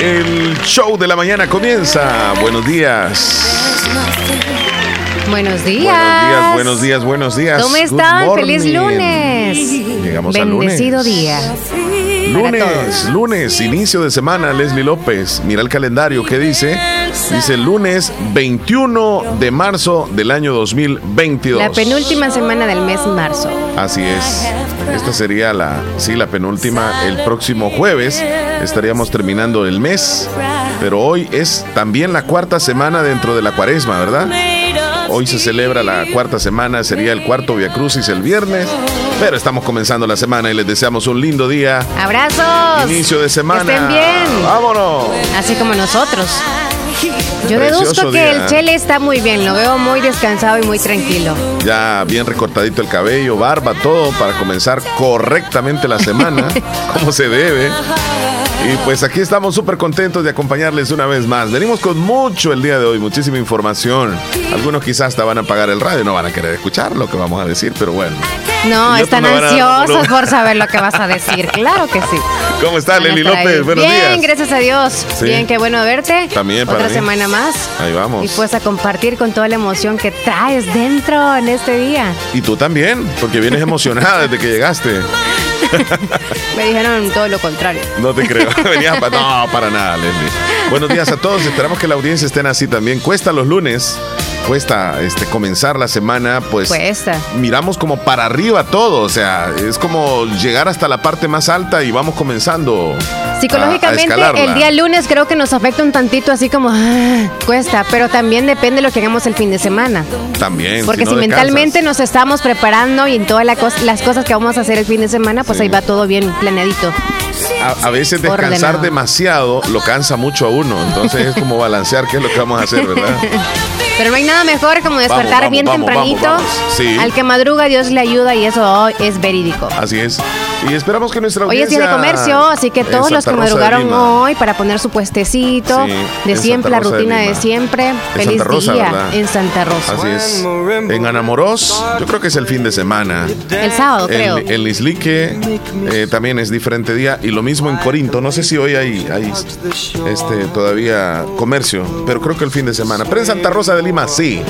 El show de la mañana comienza. Buenos días. Buenos días. Buenos días, buenos días, buenos días. ¿Cómo están? Feliz morning. lunes. Llegamos al lunes. Bendecido día. Lunes, lunes, inicio de semana, Leslie López. Mira el calendario, ¿qué dice? Dice lunes 21 de marzo del año 2022. La penúltima semana del mes marzo. Así es. Esta sería la, sí, la penúltima. El próximo jueves estaríamos terminando el mes. Pero hoy es también la cuarta semana dentro de la cuaresma, ¿verdad? Hoy se celebra la cuarta semana, sería el cuarto Via Crucis el viernes. Pero estamos comenzando la semana y les deseamos un lindo día. Abrazos. Inicio de semana. Que estén bien. Vámonos. Así como nosotros. Yo Precioso deduzco que día. el Chele está muy bien, lo veo muy descansado y muy tranquilo. Ya bien recortadito el cabello, barba, todo para comenzar correctamente la semana, como se debe. Y pues aquí estamos súper contentos de acompañarles una vez más. Venimos con mucho el día de hoy, muchísima información. Algunos quizás hasta van a apagar el radio, no van a querer escuchar lo que vamos a decir, pero bueno. No, están ansiosos por saber lo que vas a decir. Claro que sí. ¿Cómo está Leli. López? Buenos Bien, días. gracias a Dios. Sí. Bien, qué bueno verte. También para Otra mí. semana más. Ahí vamos. Y pues a compartir con toda la emoción que traes dentro en este día. Y tú también, porque vienes emocionada desde que llegaste. Me dijeron todo lo contrario. No te creo. Venías pa- No, para nada, Leslie. Buenos días a todos. Esperamos que la audiencia estén así también. Cuesta los lunes. Cuesta este, comenzar la semana, pues Cuesta. miramos como para arriba todo, o sea, es como llegar hasta la parte más alta y vamos comenzando a- a Psicológicamente, el día lunes creo que nos afecta un tantito así como ah, cuesta, pero también depende de lo que hagamos el fin de semana. también. Porque no si, mentalmente nos estamos preparando y en todas la las cosas que vamos a hacer el fin de semana, pues Sí. ahí va todo bien planeadito. a, a veces descansar ordenado. demasiado lo cansa mucho a uno, entonces es como balancear qué es lo que vamos a hacer, ¿verdad? Pero no hay nada mejor como despertar vamos, bien vamos, tempranito. Sí. Al que madruga Dios le ayuda y eso hoy es verídico. Así es. Y esperamos que nuestra Hoy es audiencia día de comercio, así que todos los que madrugaron hoy para poner su puestecito Sí, de siempre, la de rutina de, siempre. En Feliz Rosa, día ¿verdad? en Santa Rosa. Así es. En Anamoros, yo creo que es el fin de semana. El sábado, creo. En, en Lislique eh, también es diferente día. Y lo mismo en Corinto. No sé si hoy hay, hay este, todavía comercio, pero creo que el fin de semana. Pero en Santa Rosa de Lima sí.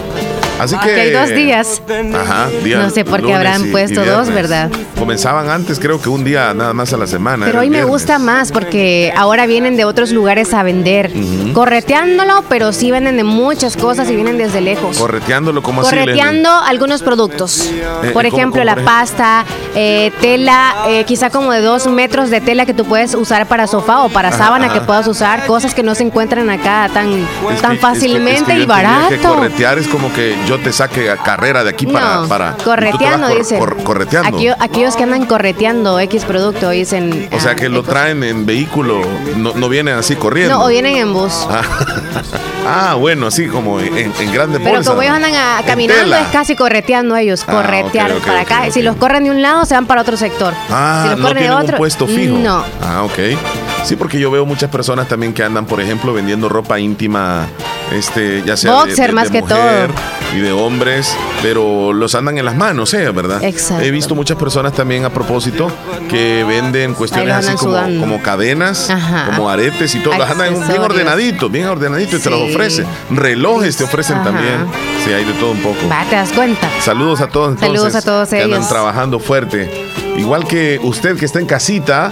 Así que. Que hay dos días. Ajá, día- No sé por qué habrán y- y puesto dos. ¿verdad? Comenzaban antes, creo que un día nada más a la semana. Pero hoy me gusta más porque ahora vienen de otros lugares a vender. Correteándolo, pero sí venden de muchas cosas y vienen desde lejos. Correteándolo como así. Correteando algunos productos. Eh, por ¿cómo- ejemplo, cómo la por pasta, eh, tela, eh, quizá como de dos metros de tela que tú puedes usar para sofá o para Ajá, sábana ajá. que puedas usar. Cosas que no se encuentran acá tan, Es tan que- es que- fácilmente es que yo y barato. Corretear es como que yo te saque a carrera de aquí para. no, para correteando, dicen. cor- correteando. Aquello- aquellos que andan correteando X producto, dicen. o sea ah, que lo traen en vehículo, no, no vienen así corriendo. No, o vienen en bus. Ah, ah, bueno, así como en, en grandes Pero bolsas. como ellos andan a- caminando, es casi correteando ellos, Ah, corretear para acá. Si los corren de un lado, se van para otro sector. Ah, si los no corren de otro, un puesto fijo. No. Ah, ok. Sí, porque yo veo muchas personas también que andan, por ejemplo, vendiendo ropa íntima, este, ya sea de- Boxer de, más de que mujer todo. y de hombres, pero los andan en las manos, ¿eh? ¿Verdad? Exacto. He visto muchas personas también a propósito que venden cuestiones así como, como cadenas, Ajá. como aretes y todo. Las andan bien ordenaditos, bien ordenaditos y te los ofrecen. Relojes te ofrecen Ajá. también. Sí, hay de todo un poco. Va, te das cuenta. Saludos a todos entonces. Saludos a todos que andan ellos. trabajando fuerte. Igual que usted que está en casita,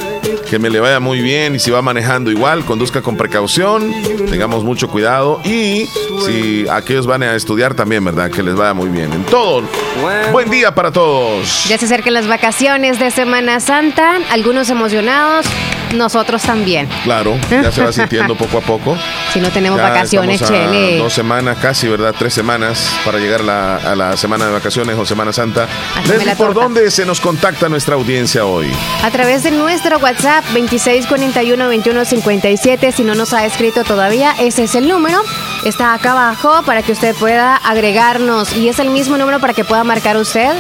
que me le vaya muy bien y si va manejando igual, conduzca con precaución, tengamos mucho cuidado y si aquellos van a estudiar también, ¿verdad? Que les vaya muy bien. En todo, buen día para todos. Ya se acercan las vacaciones de Semana Santa, algunos emocionados, nosotros también. Claro, ya se va sintiendo poco a poco. Si no tenemos vacaciones, Chele. Dos semanas casi, ¿verdad? Tres semanas para llegar a la semana de vacaciones o Semana Santa. ¿por dónde se nos contacta nuestra audiencia hoy? A través de nuestro WhatsApp 2641-2157. Si no nos ha escrito todavía, ese es el número. Está acá abajo para que usted pueda agregarnos. Y es el mismo número para que pueda marcar usted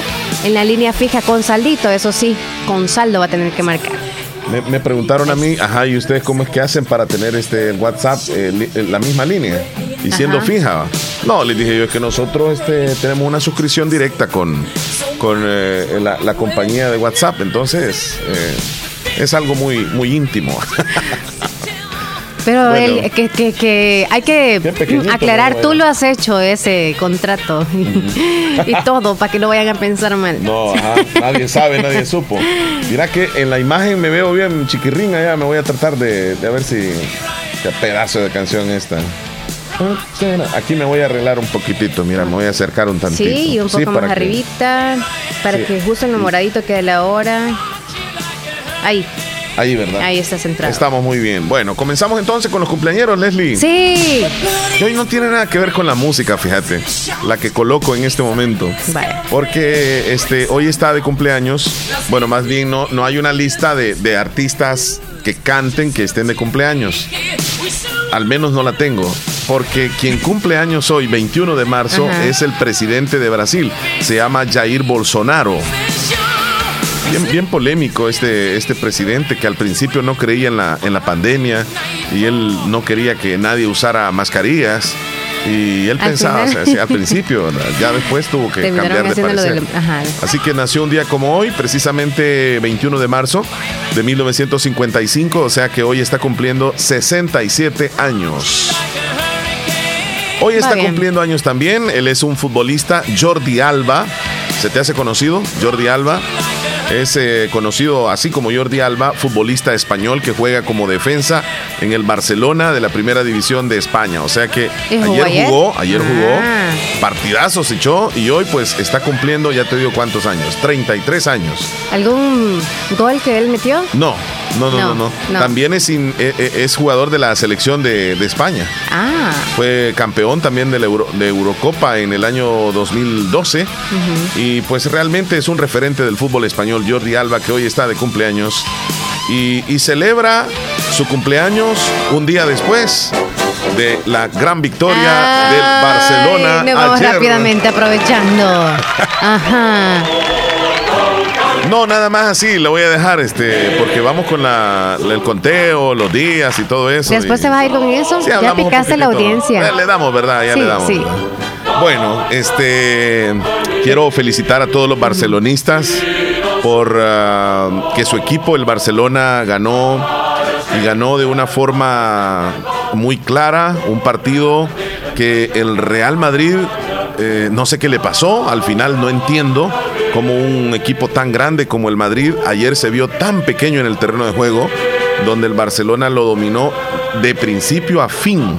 en la línea fija con saldito. Eso sí, con saldo va a tener que marcar. Me, preguntaron a mí, ajá, ¿y ustedes cómo es que hacen para tener este WhatsApp, eh, eh, la misma línea? Y siendo fija. No, les dije yo, es que nosotros este, tenemos una suscripción directa con, con eh, la, compañía de WhatsApp, entonces es algo muy, muy íntimo. Pero que, que, que, hay que aclarar, tú lo has hecho ese contrato y todo para que no vayan a pensar mal. No, nadie sabe, nadie supo. Mira que en la imagen me veo bien chiquirrín allá, me voy a tratar de, de ver si qué pedazo de canción esta. Aquí me voy a arreglar un poquitito, mira, me voy a acercar un tantito. Sí, y un poco más arribita, para que justo en el moradito quede la hora. Ahí. Ahí, ¿verdad? Ahí está centrado. Estamos muy bien. Bueno, comenzamos entonces con los cumpleaños, Leslie. Sí. Y hoy no tiene nada que ver con la música, fíjate. La que coloco en este momento. Vale. Porque este, hoy está de cumpleaños. Bueno, más bien no, no hay una lista de, de artistas que canten que estén de cumpleaños. Al menos no la tengo. Porque quien cumple años hoy, 21 de marzo, es el presidente de Brasil. Se llama Jair Bolsonaro. Bien, bien, polémico este, este presidente que al principio no creía en la, en la pandemia y él no quería que nadie usara mascarillas. Y él pensaba, al principio, ya después tuvo que cambiar de parecer. Así que nació un día como hoy, precisamente 21 de marzo de 1955, o sea que hoy está cumpliendo 67 años. Hoy está cumpliendo años también, él es un futbolista, Jordi Alba. ¿Se te hace conocido, Jordi Alba? Es eh, conocido así como Jordi Alba, futbolista español que juega como defensa en el Barcelona de la primera división de España. O sea que ayer, jugó, ayer jugó, ah. partidazos echó y hoy pues está cumpliendo, ya te digo cuántos años, 33 años. ¿Algún gol que él metió? No, no, no, no. no, También es, eh, eh, es jugador de la selección de, España. Ah. Fue campeón también de, la de Eurocopa en el año 2012 y pues realmente es un referente del fútbol español Jordi Alba, que hoy está de cumpleaños. Y, celebra su cumpleaños un día después de la gran victoria del Barcelona. Vamos rápidamente aprovechando. Ajá. No, nada más así, lo voy a dejar, este, porque vamos con la, el conteo, los días y todo eso. Después se va a ir con eso. ya picaste la audiencia. Le, damos, ¿verdad? Ya le damos. Bueno, este, quiero felicitar a todos los barcelonistas por ah, que su equipo, el Barcelona, ganó y ganó de una forma muy clara, un partido que el Real Madrid, eh, no sé qué le pasó, al final no entiendo cómo un equipo tan grande como el Madrid ayer se vio tan pequeño en el terreno de juego, donde el Barcelona lo dominó de principio a fin.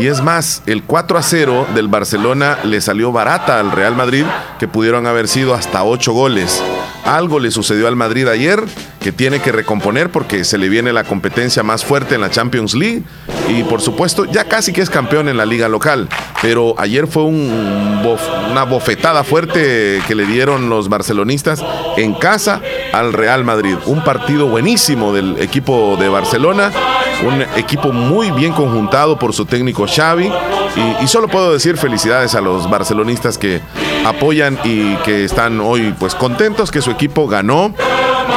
Y es más, el 4 a 0 del Barcelona le salió barata al Real Madrid, que pudieron haber sido hasta 8 goles. Algo le sucedió al Madrid ayer que tiene que recomponer porque se le viene la competencia más fuerte en la Champions League y por supuesto ya casi que es campeón en la liga local. Pero ayer fue una bofetada fuerte que le dieron los barcelonistas en casa al Real Madrid. Un partido buenísimo del equipo de Barcelona un equipo muy bien conjuntado por su técnico Xavi y, solo puedo decir felicidades a los barcelonistas que apoyan y que están hoy pues contentos que su equipo ganó.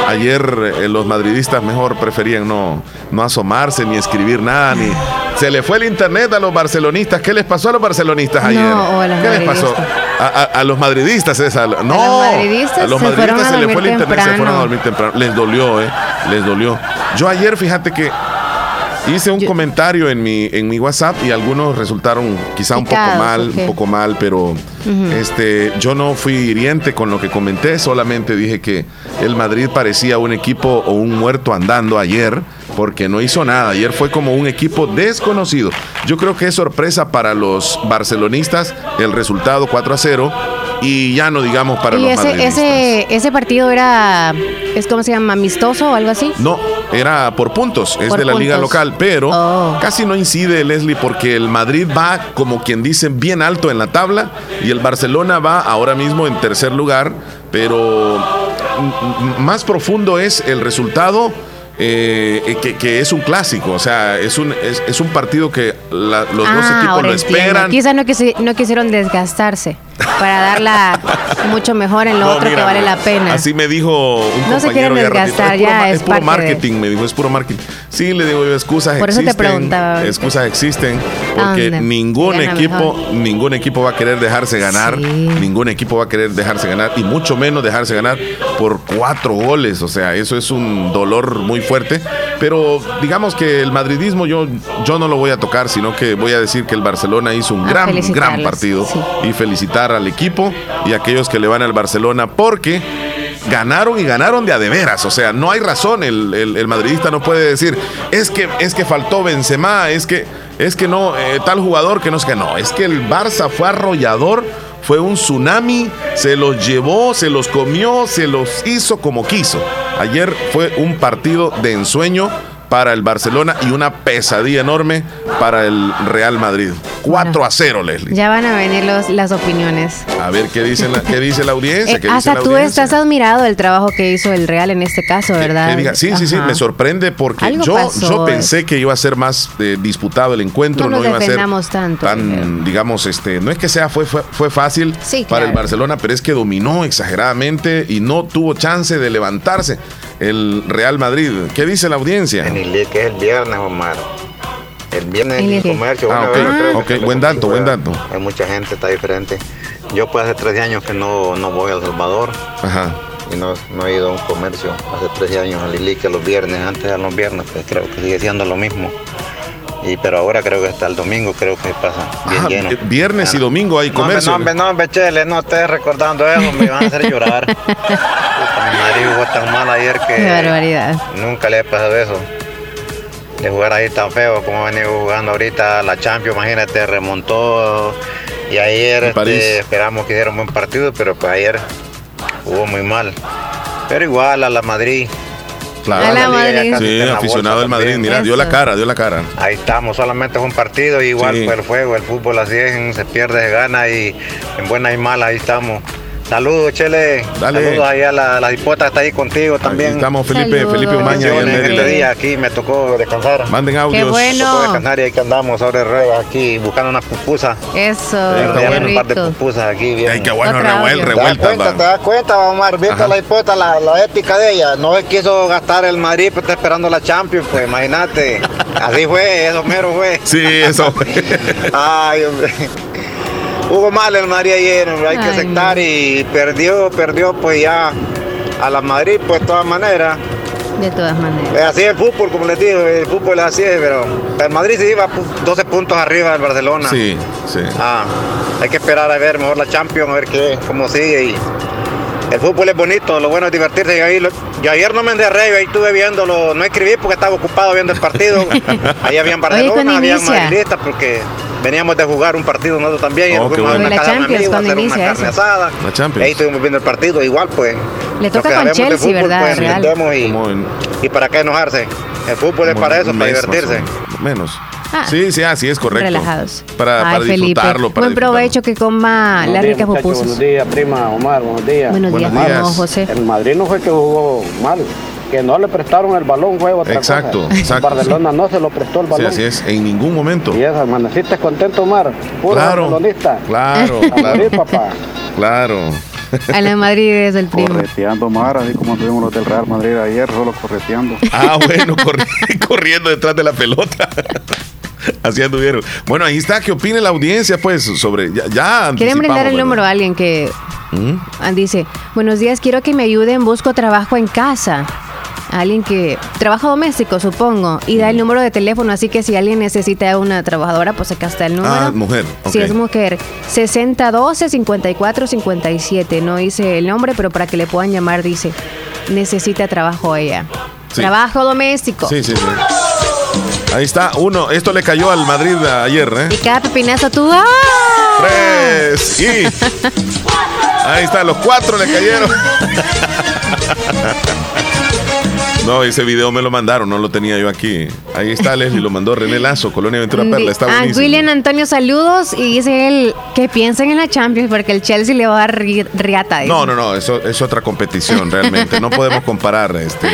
Ayer eh, los madridistas mejor preferían no, no asomarse ni escribir nada ni se le fue el internet a los barcelonistas. ¿Qué les pasó a los barcelonistas ayer? ¿Qué les pasó? A, los madridistas esa. No, a los madridistas, a los madridistas se, le fue el internet, se fueron a dormir temprano. Les dolió, ¿eh? Les dolió. Yo ayer, fíjate que Hice un comentario en mi, en mi WhatsApp y algunos resultaron quizá un poco mal, un poco mal, pero este, yo no fui hiriente con lo que comenté, solamente dije que el Madrid parecía un equipo o un muerto andando ayer porque no hizo nada. Ayer fue como un equipo desconocido. Yo creo que es sorpresa para los barcelonistas el resultado 4 a 0 y ya no digamos para los ese, ese, ese partido era, es como se llama, amistoso o algo así? No, era por puntos, es de la liga local, pero oh. casi no incide Leslie porque el Madrid va, como quien dice, bien alto en la tabla y el Barcelona va ahora mismo en tercer lugar, pero más profundo es el resultado eh, que, es un clásico, o sea, es un, es, un partido que los dos ah, equipos lo esperan. Quizás no, no quisieron desgastarse para darla mucho mejor en lo otro que vale la pena. Así me dijo un no se quieren desgastar, ya es, puro marketing, me dijo, es puro marketing. Sí, le digo, excusas Por existen. Eso te preguntaba. Excusas existen porque ningún equipo, ningún equipo va a querer dejarse ganar, ningún equipo va a querer dejarse ganar y mucho menos dejarse ganar por cuatro goles, o sea, eso es un dolor muy fuerte, pero digamos que el madridismo yo, yo no lo voy a tocar, sino que voy a decir que el Barcelona hizo un gran, gran partido y felicitar al equipo y aquellos que le van al Barcelona porque ganaron y ganaron de a de veras. O sea, no hay razón. El, madridista no puede decir, es que, es que faltó Benzema, es que, es que no, eh, tal jugador que no es que no. Es que el Barça fue arrollador, fue un tsunami, se los llevó, se los comió, se los hizo como quiso. Ayer fue un partido de ensueño para el Barcelona y una pesadilla enorme para el Real Madrid. 4 a 0, Leslie. Ya van a venir los, las opiniones. A ver qué dice la, qué dice la audiencia. Eh, hasta tú estás admirado del trabajo que hizo el Real en este caso, ¿verdad? sí, sí, sí, me sorprende porque yo, yo pensé que iba a ser más eh, disputado el encuentro, no, iba a ser tanto, tan, digamos, este, no es que sea fue, fue, fácil para el Barcelona, pero es que dominó exageradamente y no tuvo chance de levantarse el Real Madrid. ¿Qué dice la audiencia? Que es el viernes, Omar. El viernes en el comercio. Ah, ok, buen dato, buen dato. Hay mucha gente, está diferente. Yo pues hace 13 años que no, no voy a El Salvador. Ajá. Y no, no, he ido a un comercio. Hace 13 años al que los viernes, antes eran los viernes, pues creo que sigue siendo lo mismo. Y, pero ahora creo que hasta el domingo creo que pasa bien ah, lleno. Viernes y domingo hay comercio. No, hombre, no, hombre, chele, no estés recordando eso, me van a hacer llorar. mi marido jugó tan mal ayer que Qué barbaridad. nunca le he pasado eso. De jugar ahí tan feo como ha venido jugando ahorita la Champions, imagínate, remontó. Y ayer este, esperamos que hiciera un buen partido, pero pues ayer jugó muy mal. Pero igual a la Madrid, Claro. Sí, aficionado del Madrid. Mira, dio la cara, dio la cara. Ahí estamos, solamente es un partido, igual fue el juego, el fútbol así es, se pierde, se gana y en buena y mala ahí estamos. Saludos, Chele. Saludos ahí a la, la que está ahí contigo también. estamos Felipe, Felipe Umaña. En este día aquí me tocó descansar. Manden audios. Qué bueno. Me tocó descansar y ahí que andamos sobre ruedas aquí buscando unas pupusas. Eso. un par de pupusas aquí. Bien. Ay, qué bueno, revuel, revuelta. ¿Te das cuenta, te das cuenta Omar? ¿Viste la hipota, la, la, ética de ella? No es quiso gastar el Madrid, pero está esperando la Champions, pues imagínate. Así fue, eso mero fue. Sí, eso fue. Ay, hombre. Hubo mal el Madrid ayer, hay que aceptar y perdió, perdió pues ya a la Madrid pues de todas maneras. De todas maneras. así es el fútbol, como les digo, el fútbol es así, pero el Madrid se iba 12 puntos arriba del Barcelona. Sí, sí. Ah, hay que esperar a ver mejor la Champions, a ver qué, cómo sigue y el fútbol es bonito, lo bueno es divertirse. Ahí, yo ayer no me enderré, ahí estuve viéndolo, no escribí porque estaba ocupado viendo el partido. ahí habían Barcelona, habían madridistas porque veníamos de jugar un partido nosotros también. Oh, y fuimos bueno. a la Champions, cuando inicia una asada. La Champions. Ahí estuvimos viendo el partido, igual pues. Le toca con Chelsea, fútbol, ¿verdad? Pues, Real. Y, y, para qué enojarse. El fútbol es para eso, para divertirse. Menos. Ah, sí, sí, así es correcto. Relajados. Para, para disfrutarlo. Para Buen provecho que coma la rica pupusas. Buenos días, prima Omar, buenos días. Buenos días, buenos José. El Madrid no fue que jugó mal, que no le prestaron el balón, fue otra exacto, cosa. Exacto, Barcelona no se lo prestó el balón. Sí, así es, en ningún momento. Y eso, amaneciste contento, Omar. Puro claro, barcelonista. Claro, claro. Madrid, papá. Claro. A la Madrid es el primo. Correteando, Mar, así como tuvimos los del Real Madrid ayer, solo correteando. Ah, bueno, corriendo detrás de la pelota. Así anduvieron. Bueno, ahí está. ¿Qué opina la audiencia, pues, sobre. Ya, Quieren brindar el número a alguien que. ¿Mm? Dice: Buenos días, quiero que me ayuden. Busco trabajo en casa. alguien que trabaja doméstico, supongo, y da el número de teléfono, así que si alguien necesita una trabajadora, pues acá está el número. Ah, mujer. Si es mujer, 6012-5457. No dice el nombre, pero para que le puedan llamar dice, necesita trabajo ella. Trabajo doméstico. Sí, sí, sí. Ahí está, uno. Esto le cayó al Madrid ayer, ¿eh? Y cada pepinazo tú. ¡ah! Tres. Y. Ahí está, los cuatro le cayeron. No, ese video me lo mandaron, no lo tenía yo aquí. Ahí está Leslie, lo mandó René Lazo, Colonia Ventura Perla. Está ah, William Antonio, saludos. Y dice él que piensen en la Champions porque el Chelsea le va a dar riata. No, no, no, eso es otra competición realmente. No podemos comparar. Este,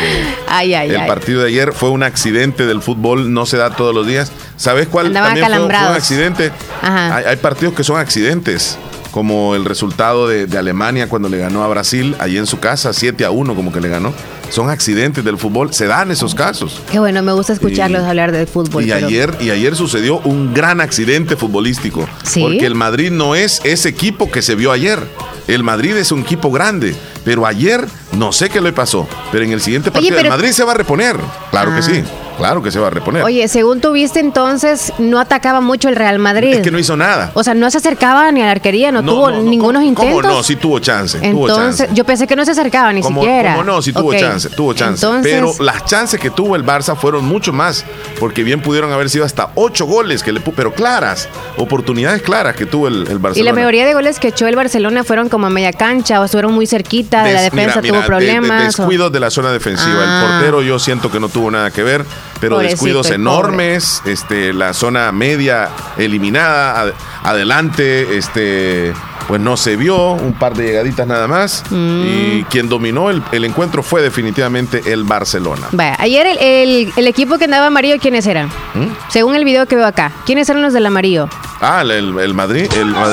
ay, ay, el partido de ayer fue un accidente del fútbol, no se da todos los días. ¿Sabes cuál también fue, un accidente? Hay, hay partidos que son accidentes como el resultado de, Alemania cuando le ganó a Brasil, allí en su casa, 7 a 1 como que le ganó. Son accidentes del fútbol, se dan esos casos. Qué bueno, me gusta escucharlos hablar del fútbol. Y, ayer, y ayer sucedió un gran accidente futbolístico, porque el Madrid no es ese equipo que se vio ayer. El Madrid es un equipo grande, pero ayer no sé qué le pasó, pero en el siguiente partido el Madrid se va a reponer. Claro que ah. sí. Claro que se va a reponer. Oye, según tuviste entonces, no atacaba mucho el Real Madrid. Es que no hizo nada. O sea, no se acercaba ni a la arquería, no, tuvo ningunos intentos. ¿Cómo no? Sí tuvo chance. Entonces, yo pensé que no se acercaba ni siquiera. ¿Cómo no? Sí tuvo chance, tuvo chance. Pero las chances que tuvo el Barça fueron mucho más, porque bien pudieron haber sido hasta ocho goles, que le pero claras, oportunidades claras que tuvo el, Barcelona. Y la mayoría de goles que echó el Barcelona fueron como a media cancha o estuvieron muy cerquita, de, la defensa tuvo problemas. De, descuidos de la zona defensiva. El ah. portero yo siento que no tuvo nada que ver pero descuidos enormes, este, la zona media eliminada, adelante, este, pues no se vio, un par de llegaditas nada más. Mm. Y quien dominó el, encuentro fue definitivamente el Barcelona. ayer el, equipo que andaba amarillo, ¿quiénes eran? ¿Mm? Según el video que veo acá, ¿quiénes eran los del amarillo? Ah, el, Madrid,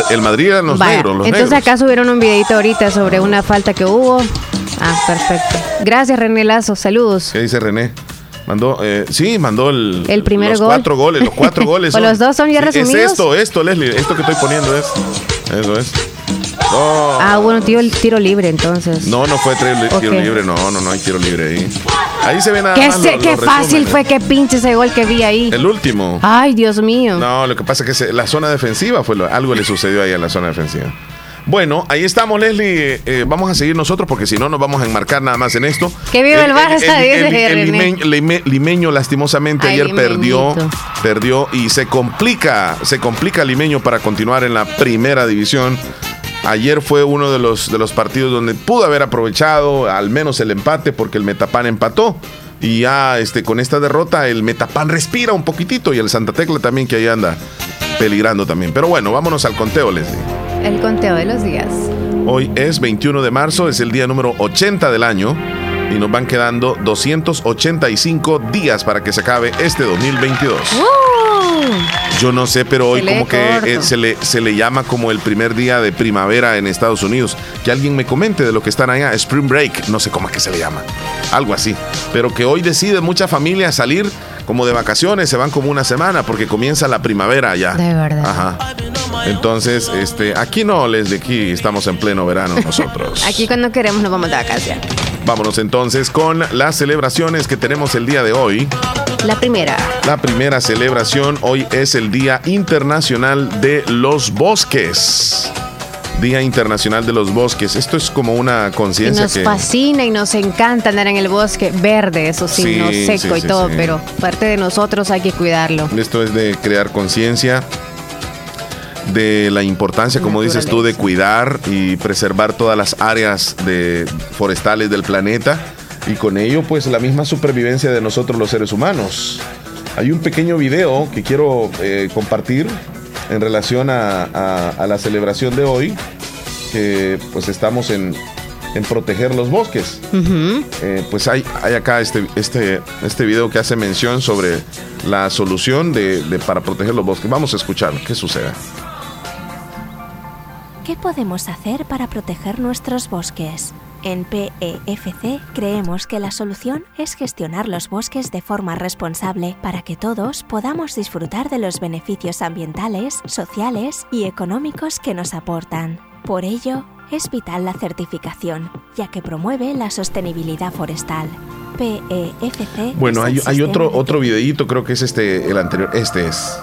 el, Madrid eran los negros. Los entonces acá subieron un videito ahorita sobre una falta que hubo. Ah, perfecto. Gracias, René Lazo. Saludos. ¿Qué dice René? Mandó, eh, sí, mandó el, el primer los gol. cuatro goles, los cuatro goles. ¿O los dos son ya resumidos? Es esto, esto, Leslie, esto que estoy poniendo es, eso es. Ah, bueno, tío, el tiro libre entonces. No, no fue tiro, libre, no, no, no hay tiro libre ahí. Ahí se ve nada qué más. qué fácil fue que pinche ese gol que vi ahí. El último. Ay, Dios mío. No, lo que pasa es que la zona defensiva fue lo, algo le sucedió ahí en la zona defensiva. Bueno, ahí estamos, Leslie. Eh, vamos a seguir nosotros porque si no nos vamos a enmarcar nada más en esto. Que vive el, Barça, el, limeño, lastimosamente ayer perdió, perdió y se complica, se complica Limeño para continuar en la primera división. Ayer fue uno de los, de los partidos donde pudo haber aprovechado al menos el empate porque el Metapan empató. Y ya este, con esta derrota el Metapan respira un poquitito y el Santa Tecla también que ahí anda peligrando también. Pero bueno, vámonos al conteo, Leslie. El conteo de los días. Hoy es 21 de marzo, es el día número 80 del año y nos van quedando 285 días para que se acabe este 2022. Yo no sé, pero hoy como que eh, se, le, se le llama como el primer día de primavera en Estados Unidos. Que alguien me comente de lo que están allá, Spring Break, no sé cómo es que se le llama, algo así. Pero que hoy decide mucha familia salir como de vacaciones, se van como una semana porque comienza la primavera allá. De verdad. Ajá. Entonces, este, aquí no, les de aquí estamos en pleno verano nosotros. aquí cuando queremos nos vamos de vacaciones. Vámonos entonces con las celebraciones que tenemos el día de hoy. La primera. La primera celebración hoy es el Día Internacional de los Bosques. Día Internacional de los Bosques. Esto es como una conciencia que... Nos fascina y nos encanta andar en el bosque verde, eso sí, no seco y todo, pero parte de nosotros hay que cuidarlo. Esto es de crear conciencia de la importancia, como dices tú, de cuidar y preservar todas las áreas de forestales del planeta y con ello pues la misma supervivencia de nosotros los seres humanos. Hay un pequeño video que quiero eh, compartir en relación a, la celebración de hoy, que pues estamos en, proteger los bosques. Eh, pues hay, hay acá este, este, este video que hace mención sobre la solución de, para proteger los bosques. Vamos a escuchar qué sucede. ¿Qué podemos hacer para proteger nuestros bosques? En PEFC creemos que la solución es gestionar los bosques de forma responsable para que todos podamos disfrutar de los beneficios ambientales, sociales y económicos que nos aportan. Por ello, es vital la certificación, ya que promueve la sostenibilidad forestal. PEFC. Bueno, hay, hay otro, otro videíto, creo que es este, el anterior. Este es.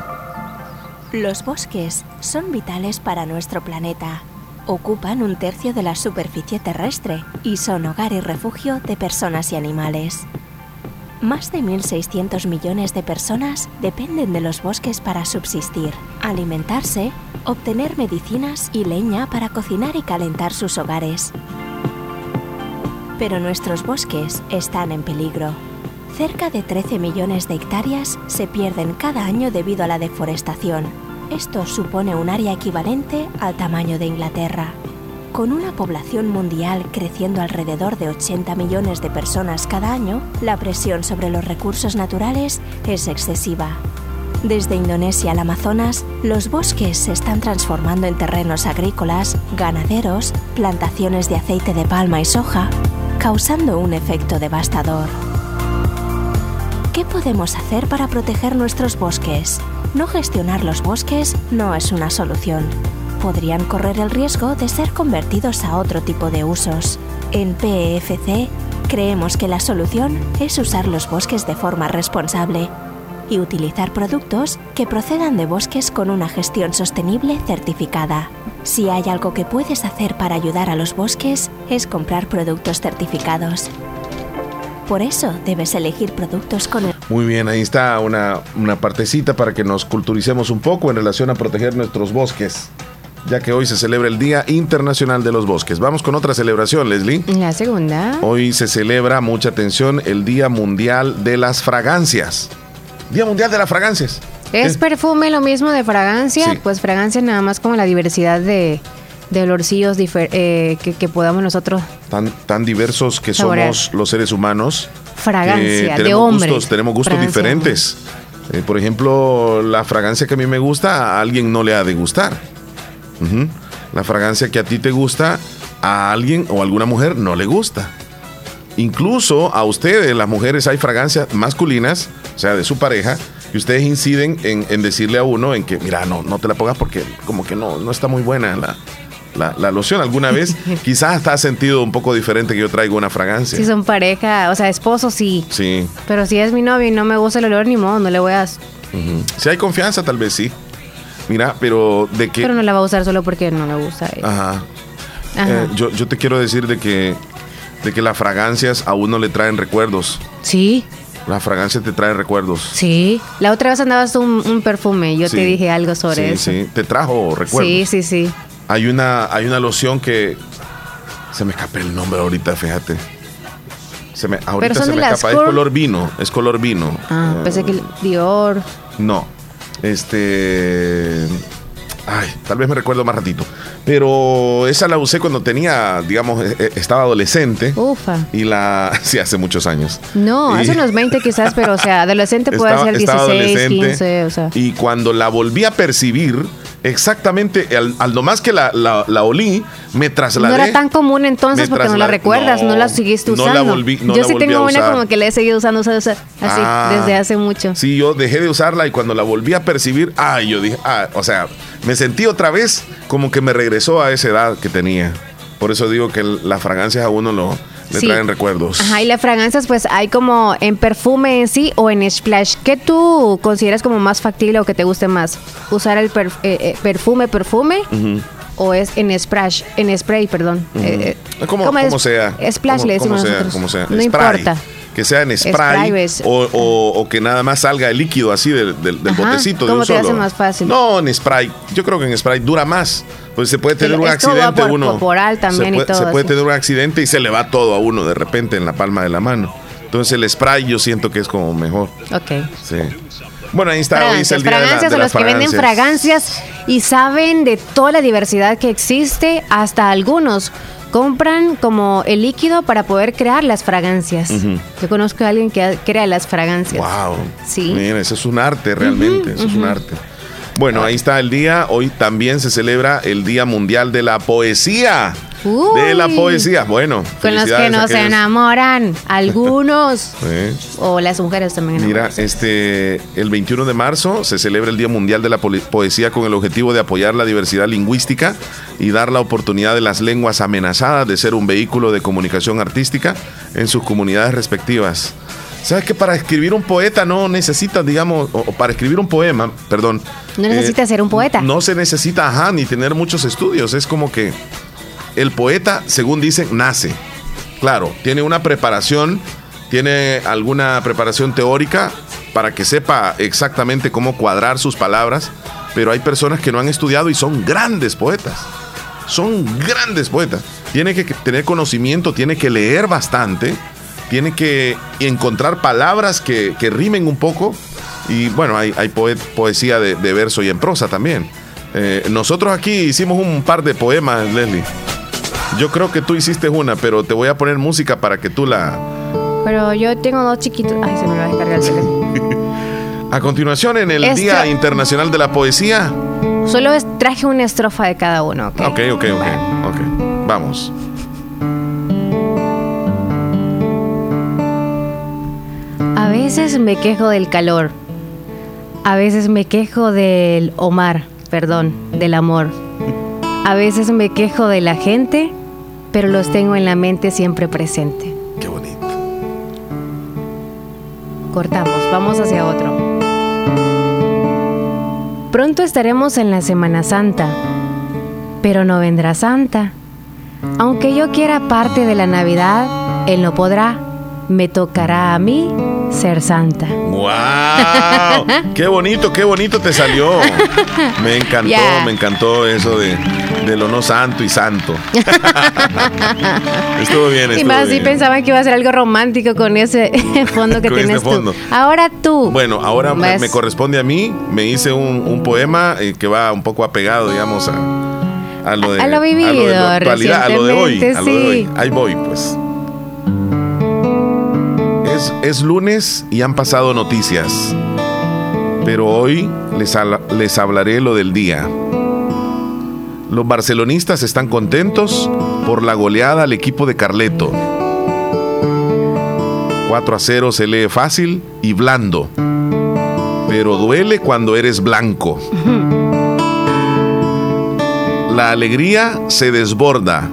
Los bosques son vitales para nuestro planeta. Ocupan un tercio de la superficie terrestre y son hogar y refugio de personas y animales. Más de 1.600 millones de personas dependen de los bosques para subsistir, alimentarse, obtener medicinas y leña para cocinar y calentar sus hogares. Pero nuestros bosques están en peligro. Cerca de 13 millones de hectáreas se pierden cada año debido a la deforestación. Esto supone un área equivalente al tamaño de Inglaterra. Con una población mundial creciendo alrededor de 80 millones de personas cada año, la presión sobre los recursos naturales es excesiva. Desde Indonesia al Amazonas, los bosques se están transformando en terrenos agrícolas, ganaderos, plantaciones de aceite de palma y soja, causando un efecto devastador. ¿Qué podemos hacer para proteger nuestros bosques? No gestionar los bosques no es una solución. Podrían correr el riesgo de ser convertidos a otro tipo de usos. En PEFC creemos que la solución es usar los bosques de forma responsable y utilizar productos que procedan de bosques con una gestión sostenible certificada. Si hay algo que puedes hacer para ayudar a los bosques es comprar productos certificados. Por eso debes elegir productos con el Muy bien, ahí está una, una partecita para que nos culturicemos un poco en relación a proteger nuestros bosques, ya que hoy se celebra el Día Internacional de los Bosques. Vamos con otra celebración, Leslie. La segunda. Hoy se celebra, mucha atención, el Día Mundial de las Fragancias. Día Mundial de las Fragancias. ¿Es perfume lo mismo de fragancia? Sí. Pues fragancia nada más como la diversidad de, de olorcillos eh, que, que podamos nosotros. tan, tan diversos que Saborear. somos los seres humanos. Fragancia, de tenemos hombre. Gustos, tenemos gustos Fragancia diferentes. Eh, por ejemplo, la fragancia que a mí me gusta, a alguien no le ha de gustar. La fragancia que a ti te gusta, a alguien o a alguna mujer no le gusta. Incluso a ustedes, las mujeres, hay fragancias masculinas, o sea, de su pareja, y ustedes inciden en, en decirle a uno en que, mira, no, no te la pongas porque como que no, no está muy buena la, la, la loción. Alguna vez quizás hasta has sentido un poco diferente que yo traigo una fragancia. Si son pareja, o sea, esposo sí. Sí. Pero si es mi novio y no me gusta el olor, ni modo, no le voy a. Si hay confianza, tal vez sí. Mira, pero de que... Pero no la va a usar solo porque no le gusta a él. Ajá. Ajá. Eh, yo, yo te quiero decir de que, de que las fragancias a uno le traen recuerdos. Sí, Las fragancias te traen recuerdos. sí. La otra vez andabas un, un perfume y yo Sí. te dije algo sobre sí, eso. Sí, te trajo recuerdos. Sí, sí, sí. Hay una, hay una loción que se me escapa el nombre ahorita, fíjate. Se me, ahorita se me escapa. Es color vino. Es color vino. Ah, pensé que Dior. No. Este. Ay, tal vez me recuerdo más ratito. Pero esa la usé cuando tenía, digamos, eh, eh, estaba adolescente. Ufa. Y la. Sí, hace muchos años. No, hace unos 20 quizás, pero o sea, adolescente puede Estaba- ser estaba 16, adolescente, 15, o sea. Y cuando la volví a percibir, exactamente, al, al nomás que la, la, la olí, me trasladé. No era tan común entonces porque no la recuerdas, no, no, la seguiste no la usando. volví- no yo la sí volví tengo una como que la he seguido usando, usando, usando, así, Ah. desde hace mucho. Sí, yo dejé de usarla y cuando la volví a percibir, ay, yo dije, ah, o sea, me sentí otra vez como que me regresó a esa edad que tenía. Por eso digo que las fragancias a uno lo, le Sí. traen recuerdos. Ajá, y las fragancias pues hay como en perfume en sí o en splash. ¿Qué tú consideras como más factible o que te guste más? ¿Usar el perf- eh, eh, perfume, perfume? ¿O es en splash, en spray, perdón? Eh, eh, Como, ¿cómo como es? sea. Splash como, le como decimos sea, nosotros. como sea. No Spray. importa. Que sea en spray, o, o- o que nada más salga el líquido así del, del- del Ajá, botecito. de ¿cómo un te hace más fácil? No, en spray. Yo creo que en spray dura más. Pues se puede tener un accidente por- uno. corporal también se y puede, todo se puede así. tener un accidente y se le va todo a uno de repente en la palma de la mano. Entonces el spray yo siento que es como mejor. Ok. Sí. Bueno, ahí está. Hoy es el Fragancias, día de la- fragancias de las los que venden fragancias y saben de toda la diversidad que existe, hasta algunos compran como el líquido para poder crear las fragancias. Ujú. Yo conozco a alguien que crea las fragancias. Wow. Sí. Mira, eso es un arte realmente. eso es un arte. Bueno, ahí está el día. Hoy también se celebra el Día Mundial de la Poesía. De la poesía. Bueno, con los que nos enamoran, algunos. O las mujeres también. Mira, este, el 21 de marzo se celebra el Día Mundial de la Poesía con el objetivo de apoyar la diversidad lingüística y dar la oportunidad de las lenguas amenazadas de ser un vehículo de comunicación artística en sus comunidades respectivas. ¿Sabes que para escribir un poeta no necesitas, digamos, o para escribir un poema, perdón. No necesitas eh, ser un poeta. No se necesita, ajá, ni tener muchos estudios. Es como que el poeta, según dicen, nace. Claro, tiene una preparación, tiene alguna preparación teórica para que sepa exactamente cómo cuadrar sus palabras, pero hay personas que no han estudiado y son grandes poetas. Son grandes poetas. Tiene que tener conocimiento, tiene que leer bastante, tiene que encontrar palabras que, rimen un poco. Y bueno, hay, poesía de, verso y en prosa también. Eh, nosotros aquí hicimos un par de poemas, Leslie. Yo creo que tú hiciste una, pero te voy a poner música para que tú la. Pero yo tengo dos chiquitos. Ay, se me va a descargar el teléfono. a continuación, en el Día Internacional de la Poesía. Solo traje una estrofa de cada uno. Ok, ok, ok. okay. Vamos. Veces me quejo del calor. A veces me quejo del Omar, perdón, del amor. A veces me quejo de la gente pero los tengo en la mente siempre presente. Qué bonito. Cortamos, vamos hacia otro. Pronto estaremos en la Semana Santa, pero no vendrá Santa. Aunque yo quiera parte de la Navidad, Él no podrá. Me tocará a mí ser santa. ¡Wow! ¡Qué bonito, qué bonito te salió! Me encantó, me encantó eso de, lo no santo y santo. estuvo bien, estuvo Y más si pensaban que iba a ser algo romántico con ese fondo que tienes tú. Ahora tú. Bueno, ahora me, corresponde a mí. Me hice un, poema eh, que va un poco apegado, digamos, a, lo de, a lo vivido, a lo de, a lo de hoy. A lo de hoy. Ahí voy, pues. Es, lunes y han pasado noticias, pero hoy les, les hablaré lo del día. Los barcelonistas están contentos por la goleada al equipo de Carleto. 4 a 0 se lee fácil y blando, pero duele cuando eres blanco. La alegría se desborda,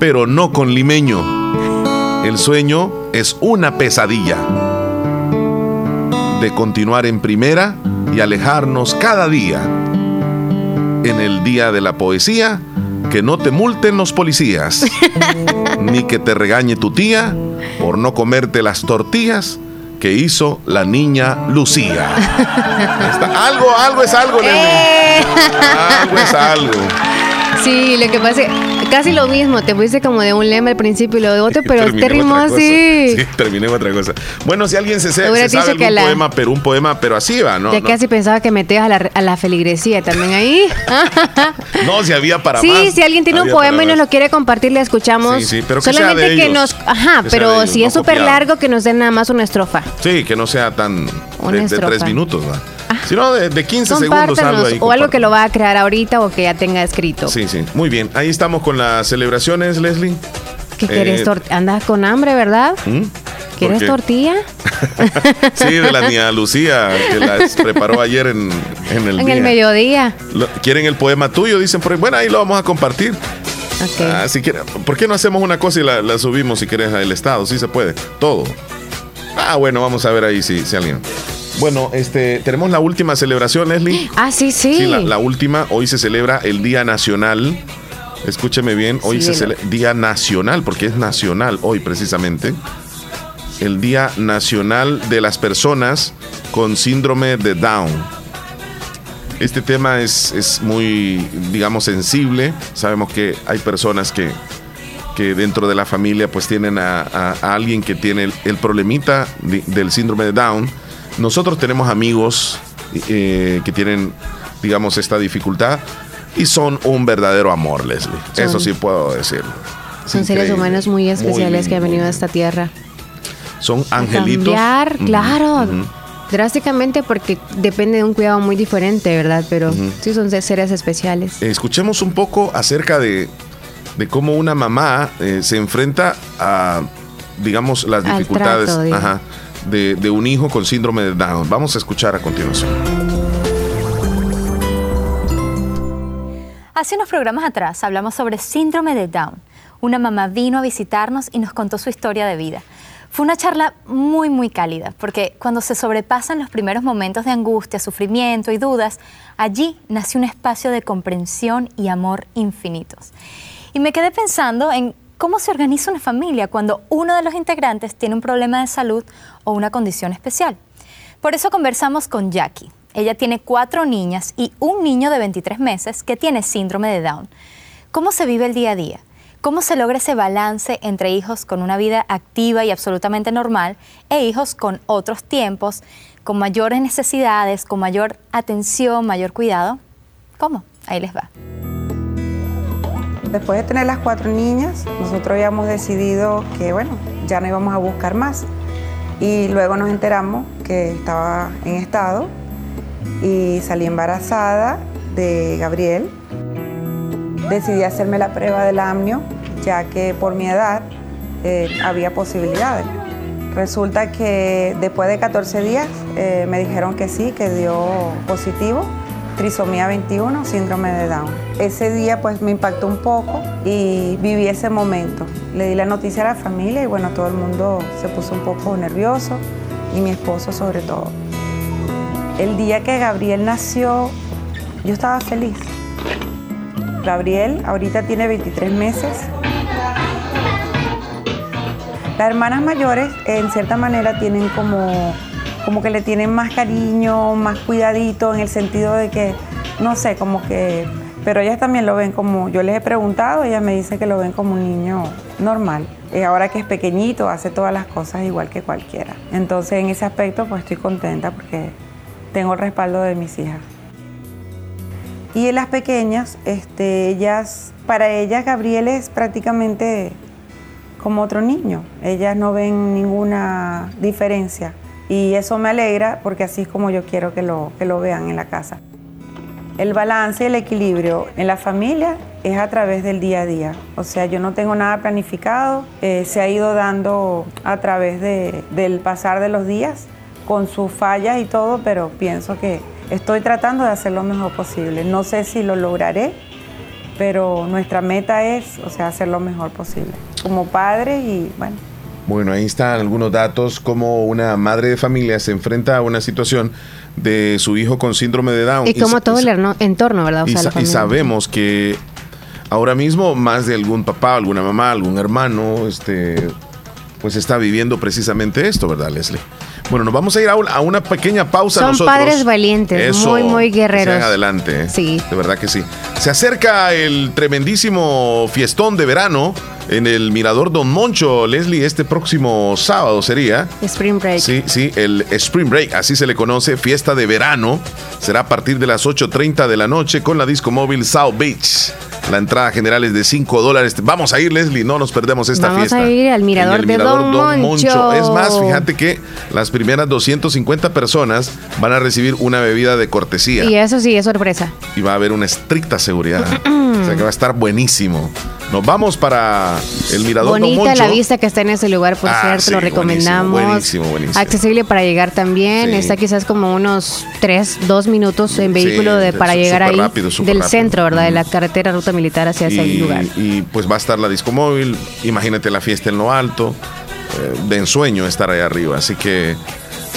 pero no con limeño. El sueño es una pesadilla de continuar en primera y alejarnos cada día. En el día de la poesía, que no te multen los policías, ni que te regañe tu tía por no comerte las tortillas que hizo la niña Lucía. algo, algo es algo, eh. Algo es algo. Sí, lo que pasa es casi lo mismo. Te pusiste como de un lema al principio y lo de otro, pero te rimó así. Sí, terminé en otra cosa. Bueno, si alguien se, se sabe algún poema, pero un poema, pero así va, ¿no? Ya casi pensaba que metías a la, a la feligresía también ahí. no, si había para sí, más. Sí, si alguien tiene un poema y nos lo quiere compartir, le escuchamos. Sí, sí, pero que Solamente sea de que nos. Ajá, pero si es súper largo, que nos den nada más una estrofa. Sí, que no sea tan. de, de, tres minutos, ¿va? Si no, de, de 15 segundos algo ahí. O algo que lo va a crear ahorita o que ya tenga escrito. Sí, sí. Muy bien. Ahí estamos con las celebraciones, Leslie. ¿Qué quieres? Eh, Andas con hambre, ¿verdad? ¿Mm? ¿Quieres tortilla? sí, de la niña Lucía, que las preparó ayer en, en el En el mediodía. ¿Quieren el poema tuyo? Dicen, bueno, ahí lo vamos a compartir. Okay. Ah, si ¿Por qué no hacemos una cosa y la, subimos si quieres al estado? Sí se puede. Todo. Ah, bueno, vamos a ver ahí si, si alguien. Bueno, este, tenemos la última celebración, Leslie. Ah, sí, sí. Sí, la, última. Hoy se celebra el Día Nacional. Escúcheme bien, hoy se celebra Día Nacional, porque es nacional hoy precisamente. El Día Nacional de las Personas con Síndrome de Down. Este tema es, es muy, digamos, sensible. Sabemos que hay personas que, que dentro de la familia pues tienen a, alguien que tiene el, problemita del síndrome de Down nosotros tenemos amigos eh, que tienen, digamos, esta dificultad y son un verdadero amor, Leslie. Eso sí puedo decirlo. Son seres humanos muy especiales que han venido a esta tierra. Son angelitos. claro. drásticamente porque depende de un cuidado muy diferente, ¿verdad? Pero sí son seres especiales. Escuchemos un poco acerca de, de cómo una mamá eh, se enfrenta a, digamos, las dificultades de, de un hijo con síndrome de Down. Vamos a escuchar a continuación. Hace unos programas atrás hablamos sobre síndrome de Down. Una mamá vino a visitarnos y nos contó su historia de vida. Fue una charla muy, muy cálida, porque cuando se sobrepasan los primeros momentos de angustia, sufrimiento y dudas, allí nace un espacio de comprensión y amor infinitos. Y me quedé pensando en cómo se organiza una familia cuando uno de los integrantes tiene un problema de salud o una condición especial. Por eso conversamos con Jackie. Ella tiene cuatro niñas y un niño de 23 meses que tiene síndrome de Down. ¿Cómo se vive el día a día? ¿Cómo se logra ese balance entre hijos con una vida activa y absolutamente normal e hijos con otros tiempos, con mayores necesidades, con mayor atención, mayor cuidado? ¿Cómo? Ahí les va. Después de tener las cuatro niñas, nosotros habíamos decidido que, bueno, ya no íbamos a buscar más. Y luego nos enteramos que estaba en estado y salí embarazada de Gabriel decidí hacerme la prueba del amnio, ya que por mi edad eh, había posibilidades. Resulta que después de 14 días eh, me dijeron que sí, que dio positivo, trisomía 21, síndrome de Down. Ese día pues me impactó un poco y viví ese momento. Le di la noticia a la familia y bueno, todo el mundo se puso un poco nervioso y mi esposo sobre todo. El día que Gabriel nació, yo estaba feliz Gabriel ahorita tiene 23 meses. Las hermanas mayores en cierta manera tienen como, como que le tienen más cariño, más cuidadito en el sentido de que, no sé, como que, pero ellas también lo ven como, yo les he preguntado, ellas me dicen que lo ven como un niño normal. Y ahora que es pequeñito, hace todas las cosas igual que cualquiera. Entonces en ese aspecto pues estoy contenta porque tengo el respaldo de mis hijas. Y las pequeñas, este, ellas, para ellas Gabriel es prácticamente como otro niño. Ellas no ven ninguna diferencia. Y eso me alegra porque así es como yo quiero que lo, que lo vean en la casa. El balance, el equilibrio en la familia es a través del día a día. O sea, yo no tengo nada planificado, eh, se ha ido dando a través del pasar de los días, con sus fallas y todo, pero pienso que Estoy tratando de hacer lo mejor posible. No sé si lo lograré, pero nuestra meta es, o sea, hacer lo mejor posible. Como padre y bueno. Bueno, ahí están algunos datos como una madre de familia se enfrenta a una situación de su hijo con síndrome de Down. Y como todo el entorno, ¿verdad? y, sabemos que ahora mismo más de algún papá, alguna mamá, algún hermano, este, pues está viviendo precisamente esto, ¿verdad, Leslie? Bueno, nos vamos a ir a una, pequeña pausa. Son padres valientes, muy, muy guerreros. adelante. ¿eh? Sí. De verdad que sí. Se acerca el tremendísimo fiestón de verano en el Mirador Don Moncho, Leslie, este próximo sábado sería. Spring Break. Sí, sí, el Spring Break, así se le conoce, fiesta de verano. Será a partir de las 8.30 de la noche con la disco móvil South Beach. La entrada general es de 5 dólares. Vamos a ir, Leslie, no nos perdemos esta fiesta. Vamos a ir al Mirador, de Don, Moncho. Es más, fíjate que las primeras 250 personas van a recibir una bebida de cortesía. Y eso sí, es sorpresa. Y va a haber una estricta seguridad. o sea que va a estar buenísimo. Nos vamos para el Mirador Bonita la vista que está en ese lugar, por ah, cierto, lo recomendamos. Buenísimo, buenísimo, Accesible para llegar también. Está quizás como unos 3, 2 minutos en vehículo de, para llegar ahí del centro, ¿verdad? De la carretera ruta militar hacia ese lugar. Y pues va a estar la disco móvil. Imagínate la fiesta en lo alto. Eh, de ensueño estar ahí arriba. Así que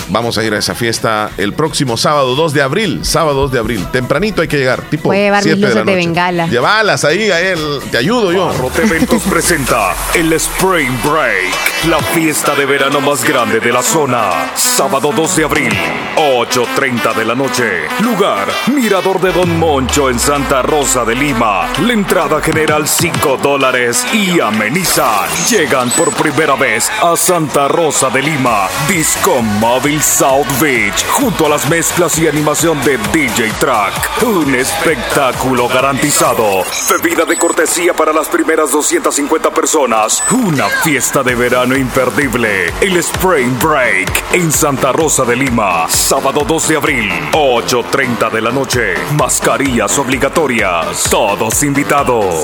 Vamos a ir a esa fiesta el próximo sábado 2 de abril. Sábado 2 de abril. Tempranito hay que llegar. Tipo Puede llevar de, la de bengala. Llévalas ahí a él. Te ayudo yo. Rote Eventos presenta el Spring Break. La fiesta de verano más grande de la zona. Sábado 2 de abril. 8.30 de la noche. Lugar. Mirador de Don Moncho en Santa Rosa de Lima. La entrada general 5 dólares y amenizan. Llegan por primera vez a Santa Rosa de Lima. Disco Móvil Móvil South Beach, junto a las mezclas y animación de DJ Track. Un espectáculo garantizado. Bebida de cortesía para las primeras 250 personas. Una fiesta de verano imperdible. El Spring Break en Santa Rosa de Lima. Sábado 2 de abril, 8.30 de la noche. Mascarillas obligatorias. Todos invitados.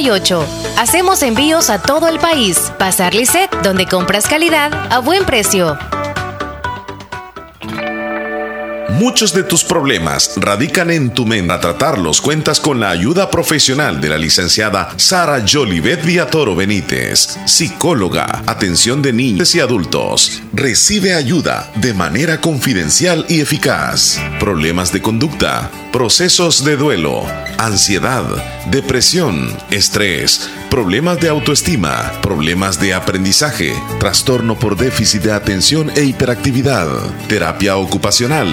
9658 Hacemos envíos a todo el país. Pasar Lisset, donde compras calidad a buen precio. Muchos de tus problemas radican en tu mente. A tratarlos cuentas con la ayuda profesional de la licenciada Sara Jolivet Villatoro Benítez, psicóloga, atención de niños y adultos. Recibe ayuda de manera confidencial y eficaz. Problemas de conducta, procesos de duelo, ansiedad, depresión, estrés, problemas de autoestima, problemas de aprendizaje, trastorno por déficit de atención e hiperactividad, terapia ocupacional,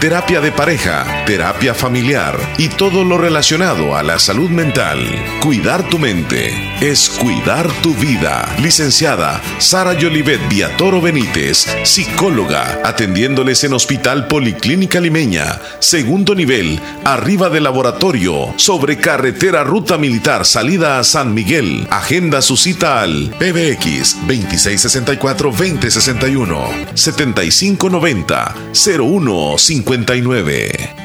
terapia de pareja, terapia familiar y todo lo relacionado a la salud mental. Cuidar tu mente es cuidar tu vida. Licenciada Sara Yolivet Viatoro Benítez, psicóloga, atendiéndoles en Hospital Policlínica Limeña, segundo nivel, arriba del laboratorio, sobre carretera Ruta Militar, salida a San Miguel. Agenda su cita al PBX 2664-2061 7590 0159.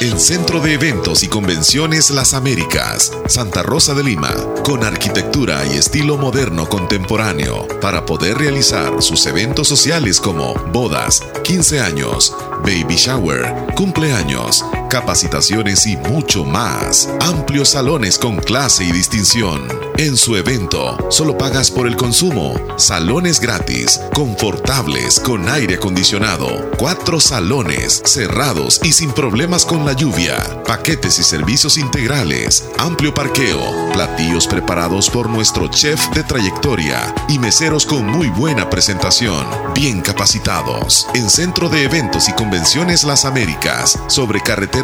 El Centro de Eventos y Convenciones Las Américas, Santa Rosa de Lima, con arquitectura y estilo moderno contemporáneo, para poder realizar sus eventos sociales como bodas, 15 años, baby shower, cumpleaños, capacitaciones y mucho más. Amplios salones con clase y distinción. En su evento, solo pagas por el consumo. Salones gratis, confortables, con aire acondicionado. Cuatro salones, cerrados y sin problemas con la lluvia. Paquetes y servicios integrales. Amplio parqueo. Platillos preparados por nuestro chef de trayectoria. Y meseros con muy buena presentación. Bien capacitados. En Centro de Eventos y Convenciones Las Américas. Sobre carretera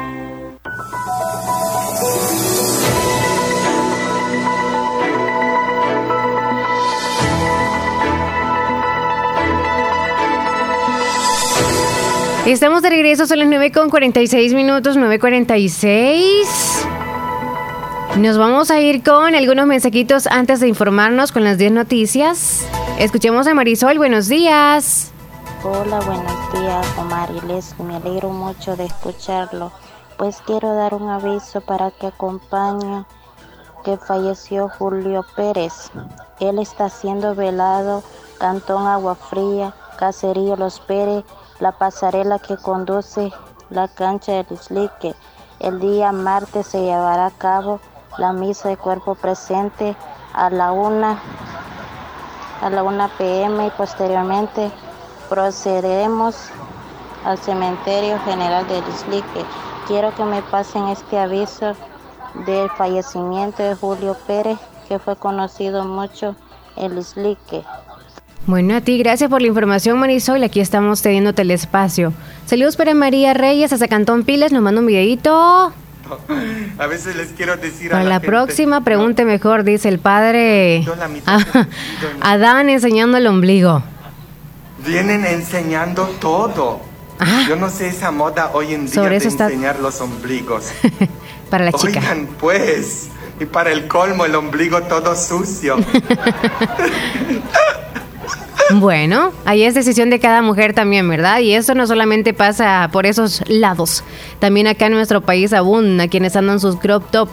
Estamos de regreso, son las 9 con 46 minutos, 9.46. Nos vamos a ir con algunos mensajitos antes de informarnos con las 10 noticias. Escuchemos a Marisol, buenos días. Hola, buenos días, Omar y Leslie. Me alegro mucho de escucharlo. Pues quiero dar un aviso para que acompañe que falleció Julio Pérez. Él está siendo velado, Cantón Agua Fría, Caserío Los Pérez la pasarela que conduce la cancha del Islique. El día martes se llevará a cabo la misa de cuerpo presente a la una a la 1 pm y posteriormente procederemos al cementerio general del Islique. Quiero que me pasen este aviso del fallecimiento de Julio Pérez, que fue conocido mucho en Islique. Bueno, a ti, gracias por la información, Marisol. Aquí estamos teniéndote el espacio. Saludos para María Reyes, hasta Cantón Piles, nos manda un videito. A veces les quiero decir Para a la, próxima, pregunte mejor, dice el padre Adán enseñando el ombligo. Vienen enseñando todo. Ah. Yo no sé esa moda hoy en día de enseñar los ombligos. para la chica. Oigan, pues, y para el colmo, el ombligo todo sucio. Bueno, ahí es decisión de cada mujer también, ¿verdad? Y eso no solamente pasa por esos lados. También acá en nuestro país abunda quienes andan sus crop top.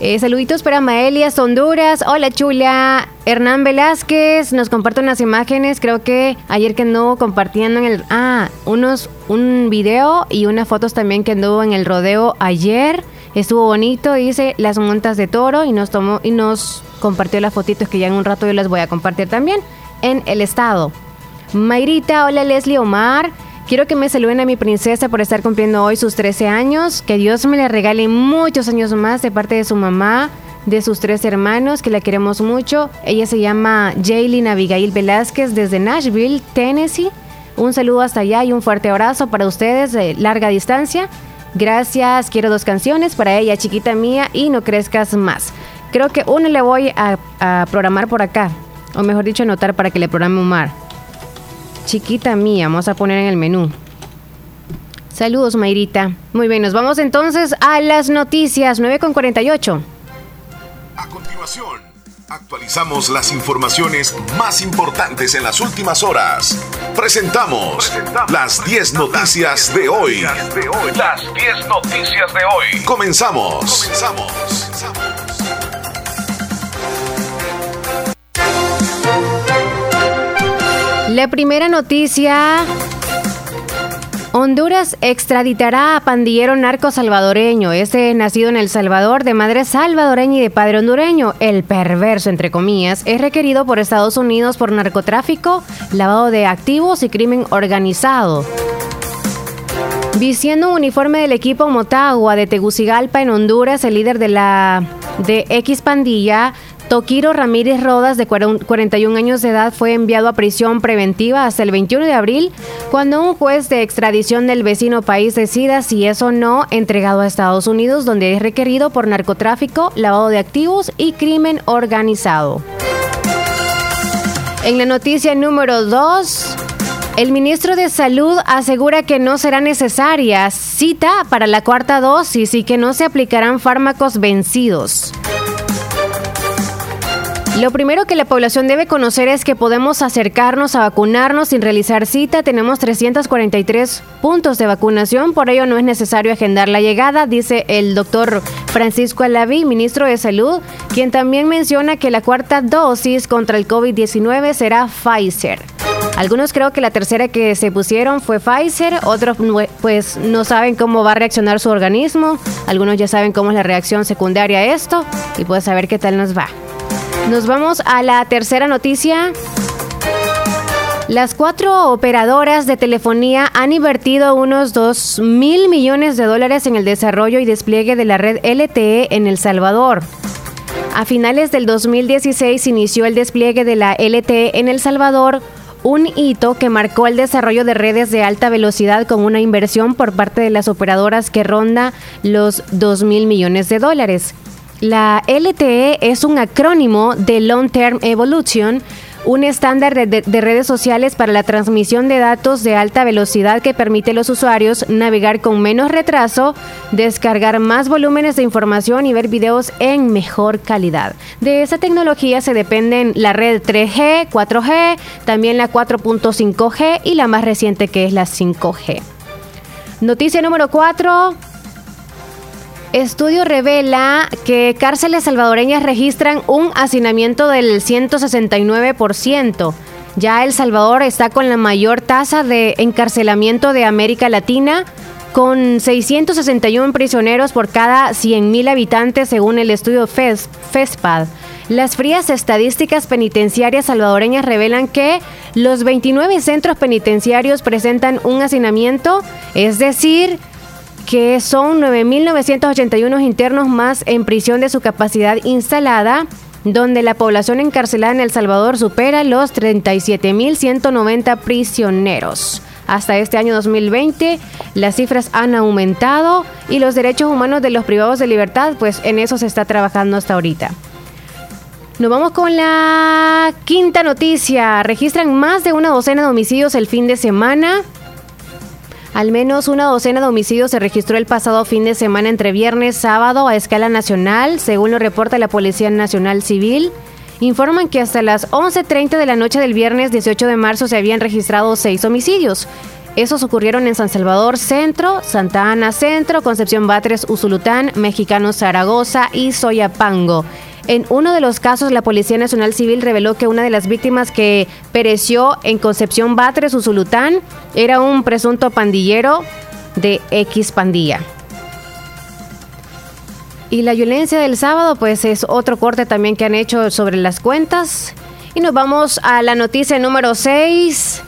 Eh, saluditos para Maelias Honduras. Hola chula. Hernán Velázquez nos comparte unas imágenes. Creo que ayer que anduvo compartiendo en el. Ah, unos, un video y unas fotos también que anduvo en el rodeo ayer. Estuvo bonito, dice las montas de toro y nos tomó y nos compartió las fotitos que ya en un rato yo les voy a compartir también en el estado. Mayrita, hola Leslie Omar. Quiero que me saluden a mi princesa por estar cumpliendo hoy sus 13 años. Que Dios me le regale muchos años más de parte de su mamá, de sus tres hermanos, que la queremos mucho. Ella se llama Jaylin Abigail Velázquez desde Nashville, Tennessee. Un saludo hasta allá y un fuerte abrazo para ustedes de larga distancia. Gracias, quiero dos canciones para ella, chiquita mía, y no crezcas más. Creo que una le voy a, a programar por acá o mejor dicho, anotar para que le programe un mar. Chiquita mía, vamos a poner en el menú. Saludos, Mayrita. Muy bien, nos vamos entonces a las noticias 9 con 48. A continuación, actualizamos las informaciones más importantes en las últimas horas. Presentamos, las 10 noticias, de hoy. Las 10 noticias de hoy. Comenzamos. Comenzamos. La primera noticia. Honduras extraditará a pandillero narco salvadoreño. Ese nacido en El Salvador, de madre salvadoreña y de padre hondureño, el perverso, entre comillas, es requerido por Estados Unidos por narcotráfico, lavado de activos y crimen organizado. Vistiendo un uniforme del equipo Motagua de Tegucigalpa en Honduras, el líder de la de X pandilla Toquiro Ramírez Rodas, de 41 años de edad, fue enviado a prisión preventiva hasta el 21 de abril, cuando un juez de extradición del vecino país decida si es o no entregado a Estados Unidos, donde es requerido por narcotráfico, lavado de activos y crimen organizado. En la noticia número 2, el ministro de Salud asegura que no será necesaria cita para la cuarta dosis y que no se aplicarán fármacos vencidos. Lo primero que la población debe conocer es que podemos acercarnos a vacunarnos sin realizar cita. Tenemos 343 puntos de vacunación, por ello no es necesario agendar la llegada, dice el doctor Francisco Alaví, ministro de Salud, quien también menciona que la cuarta dosis contra el COVID-19 será Pfizer. Algunos creo que la tercera que se pusieron fue Pfizer, otros pues no saben cómo va a reaccionar su organismo, algunos ya saben cómo es la reacción secundaria a esto y pues saber qué tal nos va. Nos vamos a la tercera noticia. Las cuatro operadoras de telefonía han invertido unos 2 mil millones de dólares en el desarrollo y despliegue de la red LTE en El Salvador. A finales del 2016 inició el despliegue de la LTE en El Salvador, un hito que marcó el desarrollo de redes de alta velocidad con una inversión por parte de las operadoras que ronda los 2 mil millones de dólares. La LTE es un acrónimo de Long Term Evolution, un estándar de, redes sociales para la transmisión de datos de alta velocidad que permite a los usuarios navegar con menos retraso, descargar más volúmenes de información y ver videos en mejor calidad. De esa tecnología se dependen la red 3G, 4G, también la 4.5G y la más reciente que es la 5G. Noticia número 4. Estudio revela que cárceles salvadoreñas registran un hacinamiento del 169%. Ya El Salvador está con la mayor tasa de encarcelamiento de América Latina, con 661 prisioneros por cada 100.000 habitantes según el estudio FESPAD. Las frías estadísticas penitenciarias salvadoreñas revelan que los 29 centros penitenciarios presentan un hacinamiento, es decir, que son 9.981 internos más en prisión de su capacidad instalada, donde la población encarcelada en El Salvador supera los 37.190 prisioneros. Hasta este año 2020 las cifras han aumentado y los derechos humanos de los privados de libertad, pues en eso se está trabajando hasta ahorita. Nos vamos con la quinta noticia. Registran más de una docena de homicidios el fin de semana. Al menos una docena de homicidios se registró el pasado fin de semana entre viernes y sábado a escala nacional, según lo reporta la Policía Nacional Civil. Informan que hasta las 11.30 de la noche del viernes 18 de marzo se habían registrado seis homicidios. Esos ocurrieron en San Salvador Centro, Santa Ana Centro, Concepción Batres, Usulután, Mexicano Zaragoza y Soyapango. En uno de los casos, la Policía Nacional Civil reveló que una de las víctimas que pereció en Concepción Batres, Usulután, era un presunto pandillero de X pandilla. Y la violencia del sábado, pues es otro corte también que han hecho sobre las cuentas. Y nos vamos a la noticia número 6.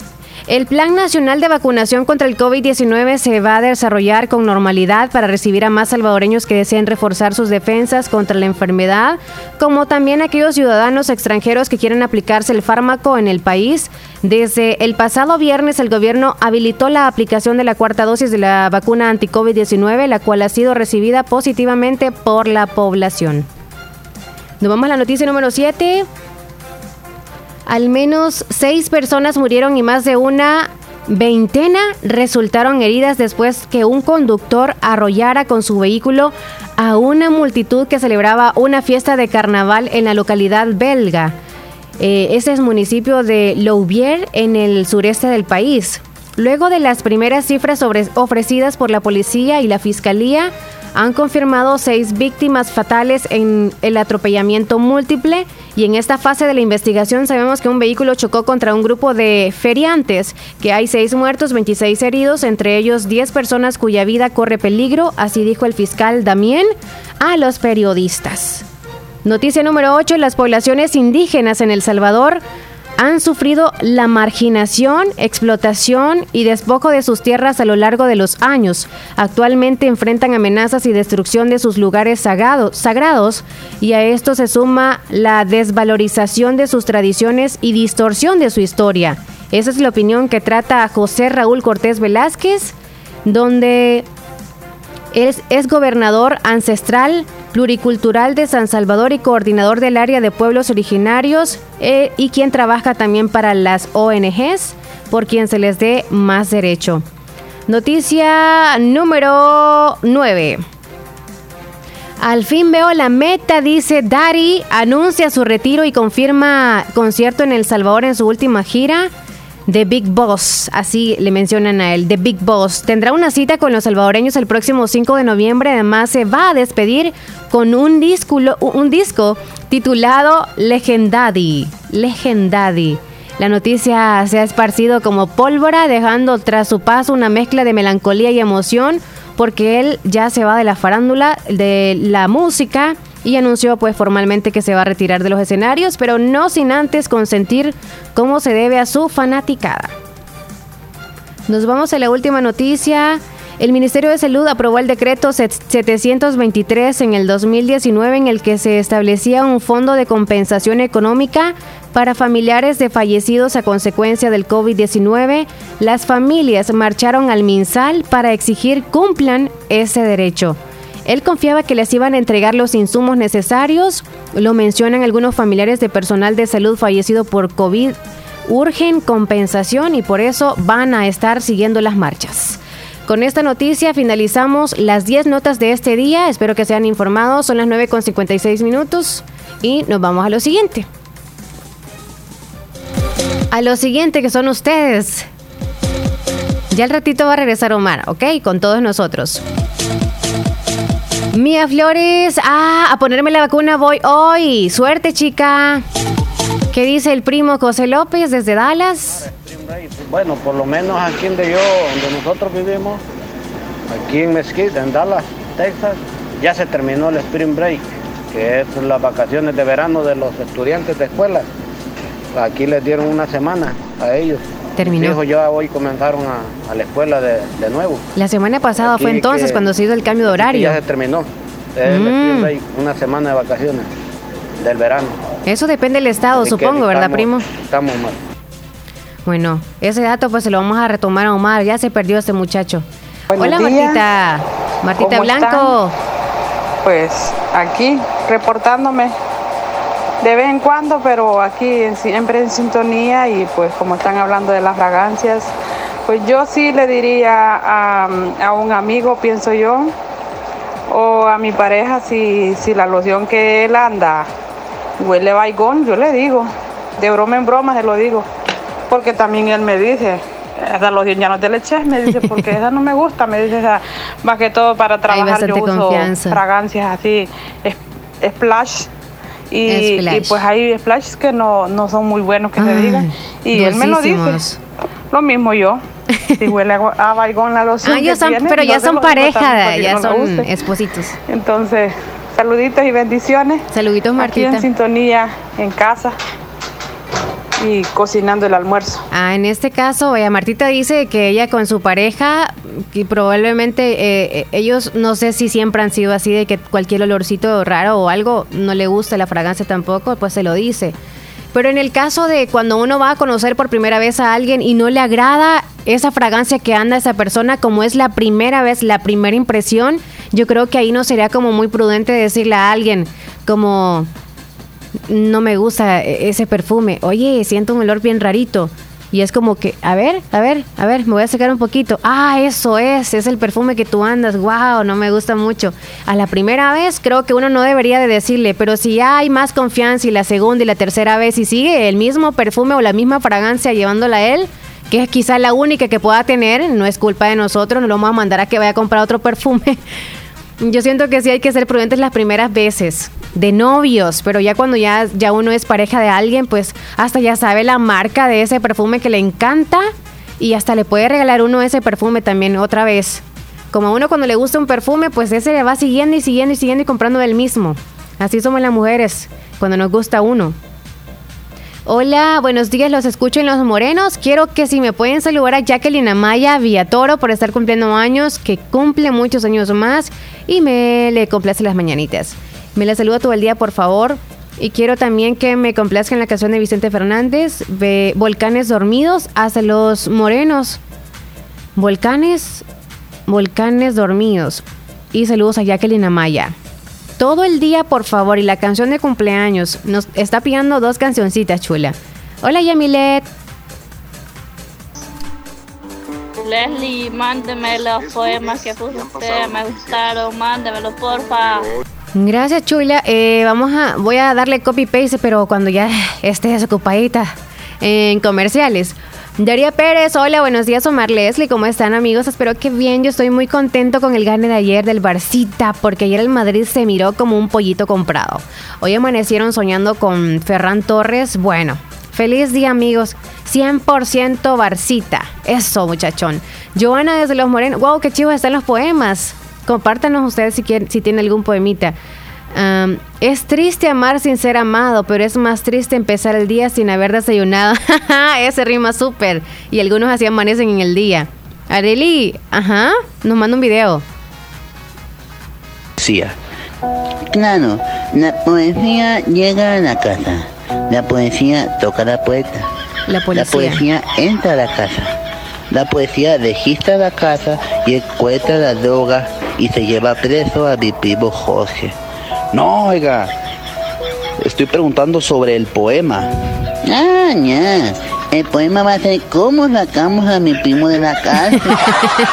El Plan Nacional de Vacunación contra el COVID-19 se va a desarrollar con normalidad para recibir a más salvadoreños que deseen reforzar sus defensas contra la enfermedad, como también aquellos ciudadanos extranjeros que quieren aplicarse el fármaco en el país. Desde el pasado viernes el gobierno habilitó la aplicación de la cuarta dosis de la vacuna anti-COVID-19, la cual ha sido recibida positivamente por la población. Nos vamos a la noticia número 7. Al menos seis personas murieron y más de una veintena resultaron heridas después que un conductor arrollara con su vehículo a una multitud que celebraba una fiesta de carnaval en la localidad belga. Eh, ese es municipio de Louvier en el sureste del país. Luego de las primeras cifras ofrecidas por la policía y la fiscalía, han confirmado seis víctimas fatales en el atropellamiento múltiple y en esta fase de la investigación sabemos que un vehículo chocó contra un grupo de feriantes, que hay seis muertos, 26 heridos, entre ellos 10 personas cuya vida corre peligro, así dijo el fiscal Damien a los periodistas. Noticia número 8, las poblaciones indígenas en El Salvador han sufrido la marginación, explotación y despojo de sus tierras a lo largo de los años. Actualmente enfrentan amenazas y destrucción de sus lugares sagrados y a esto se suma la desvalorización de sus tradiciones y distorsión de su historia. Esa es la opinión que trata José Raúl Cortés Velázquez, donde es, es gobernador ancestral pluricultural de San Salvador y coordinador del área de pueblos originarios eh, y quien trabaja también para las ONGs, por quien se les dé más derecho. Noticia número 9. Al fin veo la meta, dice Dari, anuncia su retiro y confirma concierto en El Salvador en su última gira. The Big Boss, así le mencionan a él, The Big Boss. Tendrá una cita con los salvadoreños el próximo 5 de noviembre. Además, se va a despedir con un disco, un disco titulado Legendadi. Legendadi. La noticia se ha esparcido como pólvora, dejando tras su paso una mezcla de melancolía y emoción, porque él ya se va de la farándula, de la música y anunció pues formalmente que se va a retirar de los escenarios, pero no sin antes consentir cómo se debe a su fanaticada. Nos vamos a la última noticia. El Ministerio de Salud aprobó el decreto 723 en el 2019 en el que se establecía un fondo de compensación económica para familiares de fallecidos a consecuencia del COVID-19. Las familias marcharon al MinSal para exigir cumplan ese derecho. Él confiaba que les iban a entregar los insumos necesarios. Lo mencionan algunos familiares de personal de salud fallecido por COVID. Urgen compensación y por eso van a estar siguiendo las marchas. Con esta noticia finalizamos las 10 notas de este día. Espero que sean informados. Son las 9 con 56 minutos y nos vamos a lo siguiente. A lo siguiente que son ustedes. Ya el ratito va a regresar Omar, ¿ok? Con todos nosotros. Mía Flores, ah, a ponerme la vacuna voy hoy. Suerte, chica. ¿Qué dice el primo José López desde Dallas? Bueno, por lo menos aquí donde yo, donde nosotros vivimos, aquí en Mesquite, en Dallas, Texas, ya se terminó el Spring Break, que es las vacaciones de verano de los estudiantes de escuela. Aquí les dieron una semana a ellos. Terminó. Mis ya hoy comenzaron a, la escuela de, nuevo. La semana pasada fue entonces cuando se hizo el cambio de horario. Ya se terminó. El mm. Una semana de vacaciones del verano. Eso depende del estado, supongo, ¿verdad, primo? Estamos mal. Bueno, ese dato pues se lo vamos a retomar a Omar. Ya se perdió este muchacho. Hola, Martita. Martita Blanco. Pues aquí reportándome de vez en cuando, pero aquí siempre en sintonía y pues como están hablando de las fragancias, pues yo sí le diría a, a un amigo, pienso yo, o a mi pareja, si, si la loción que él anda huele baigón, yo le digo, de broma en broma se lo digo. Porque también él me dice, esa loción ya no te le eches, me dice, porque esa no me gusta, me dice, más que todo para trabajar yo uso fragancias así, splash. Y, pues hay splashes que no, no son muy buenos que se digan. Y él me lo dice. Lo mismo yo. Si huele a baigón la loción. Ah, pero ya son pareja, ya son espositos. Entonces, saluditos y bendiciones. Saluditos, Martita. Aquí en sintonía, en casa y cocinando el almuerzo. Ah, en este caso, vaya, Martita dice que ella con su pareja, y probablemente eh, eh, ellos, no sé si siempre han sido así, de que cualquier olorcito raro o algo no le gusta la fragancia tampoco, pues se lo dice. Pero en el caso de cuando uno va a conocer por primera vez a alguien y no le agrada esa fragancia que anda esa persona, como es la primera vez, la primera impresión, yo creo que ahí no sería como muy prudente decirle a alguien como no me gusta ese perfume. Oye, siento un olor bien rarito. Y es como que, a ver, a ver, a ver, me voy a sacar un poquito. Ah, eso es, es el perfume que tú andas. Wow, no me gusta mucho. A la primera vez creo que uno no debería de decirle, pero si ya hay más confianza y la segunda y la tercera vez y sigue el mismo perfume o la misma fragancia llevándola a él, que es quizá la única que pueda tener, no es culpa de nosotros, no lo vamos a mandar a que vaya a comprar otro perfume. Yo siento que sí hay que ser prudentes las primeras veces de novios, pero ya cuando ya, ya uno es pareja de alguien, pues hasta ya sabe la marca de ese perfume que le encanta y hasta le puede regalar uno ese perfume también otra vez. Como a uno cuando le gusta un perfume, pues ese le va siguiendo y siguiendo y siguiendo y comprando el mismo. Así somos las mujeres cuando nos gusta uno. Hola, buenos días, los escucho en Los Morenos. Quiero que si me pueden saludar a Jacqueline Amaya Villatoro por estar cumpliendo años, que cumple muchos años más y me le complace las mañanitas. Me la saludo todo el día, por favor. Y quiero también que me complazcan la canción de Vicente Fernández, de Volcanes Dormidos hasta los Morenos. Volcanes, Volcanes Dormidos. Y saludos a Jacqueline Amaya. Todo el día, por favor. Y la canción de cumpleaños. Nos está pidiendo dos cancioncitas, chula. Hola, Yamilet. Leslie, mándeme los poemas que puso usted, me gustaron, mándemelo porfa. Gracias, Chula. Eh, vamos a, voy a darle copy paste, pero cuando ya esté desocupadita en comerciales. Daría Pérez, hola, buenos días Omar Leslie, ¿cómo están amigos? Espero que bien, yo estoy muy contento con el gane de ayer del Barcita, porque ayer el Madrid se miró como un pollito comprado. Hoy amanecieron soñando con Ferran Torres, bueno, feliz día amigos, 100% Barcita, eso muchachón. Joana desde Los Morenos, wow, qué chivos están los poemas. Compártanos ustedes si, quieren, si tienen algún poemita. Es triste amar sin ser amado, pero es más triste empezar el día sin haber desayunado. Ese rima súper. Y algunos así amanecen en el día. Areli, ajá, nos manda un video. Sí. Claro, la poesía llega a la casa. La poesía toca la puerta. La, la poesía entra a la casa. La poesía registra la casa y encuentra la droga y se lleva preso a mi primo Jorge. No, oiga, estoy preguntando sobre el poema. Ah, ya. El poema va a ser ¿Cómo sacamos a mi primo de la cárcel?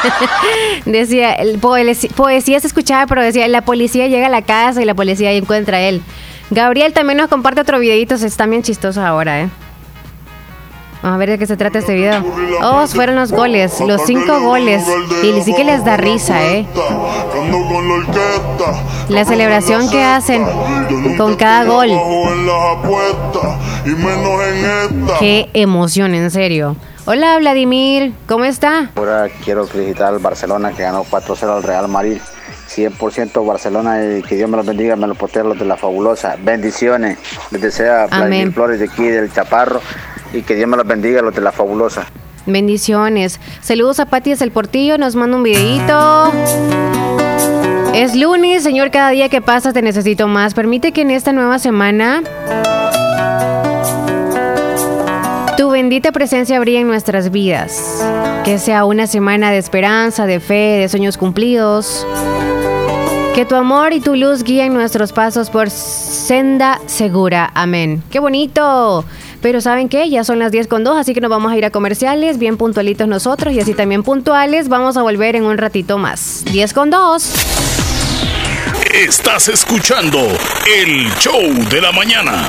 decía, el poesía se escuchaba, pero decía, la policía llega a la casa y la policía encuentra a él. Gabriel también nos comparte otro videito, está bien chistoso ahora, ¿eh? Vamos a ver de qué se trata este video. Oh, fueron los goles, los cinco goles. Y sí que les da risa, ¿eh? La celebración que hacen con cada gol. Qué emoción, en serio. Hola, Vladimir, ¿cómo está? Ahora quiero felicitar al Barcelona que ganó 4-0 al Real Madrid. 100% Barcelona y que Dios me los bendiga, me los protege los de la fabulosa. Bendiciones. Les desea Vladimir Flores de aquí del Chaparro y que Dios me los bendiga los de la fabulosa. Bendiciones. Saludos a Pati el Portillo, nos manda un videito. Es lunes, Señor, cada día que pasa te necesito más. Permite que en esta nueva semana tu bendita presencia brille en nuestras vidas. Que sea una semana de esperanza, de fe, de sueños cumplidos. Que tu amor y tu luz guíen nuestros pasos por senda segura. Amén. ¡Qué bonito! Pero ¿saben qué? Ya son las 10 con 2, así que nos vamos a ir a comerciales, bien puntualitos nosotros y así también puntuales. Vamos a volver en un ratito más. 10 con 2. Estás escuchando el show de la mañana.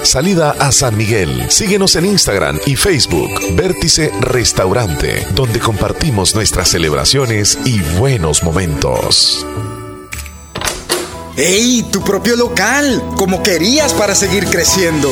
Salida a San Miguel. Síguenos en Instagram y Facebook, Vértice Restaurante, donde compartimos nuestras celebraciones y buenos momentos. ¡Ey! Tu propio local, como querías para seguir creciendo.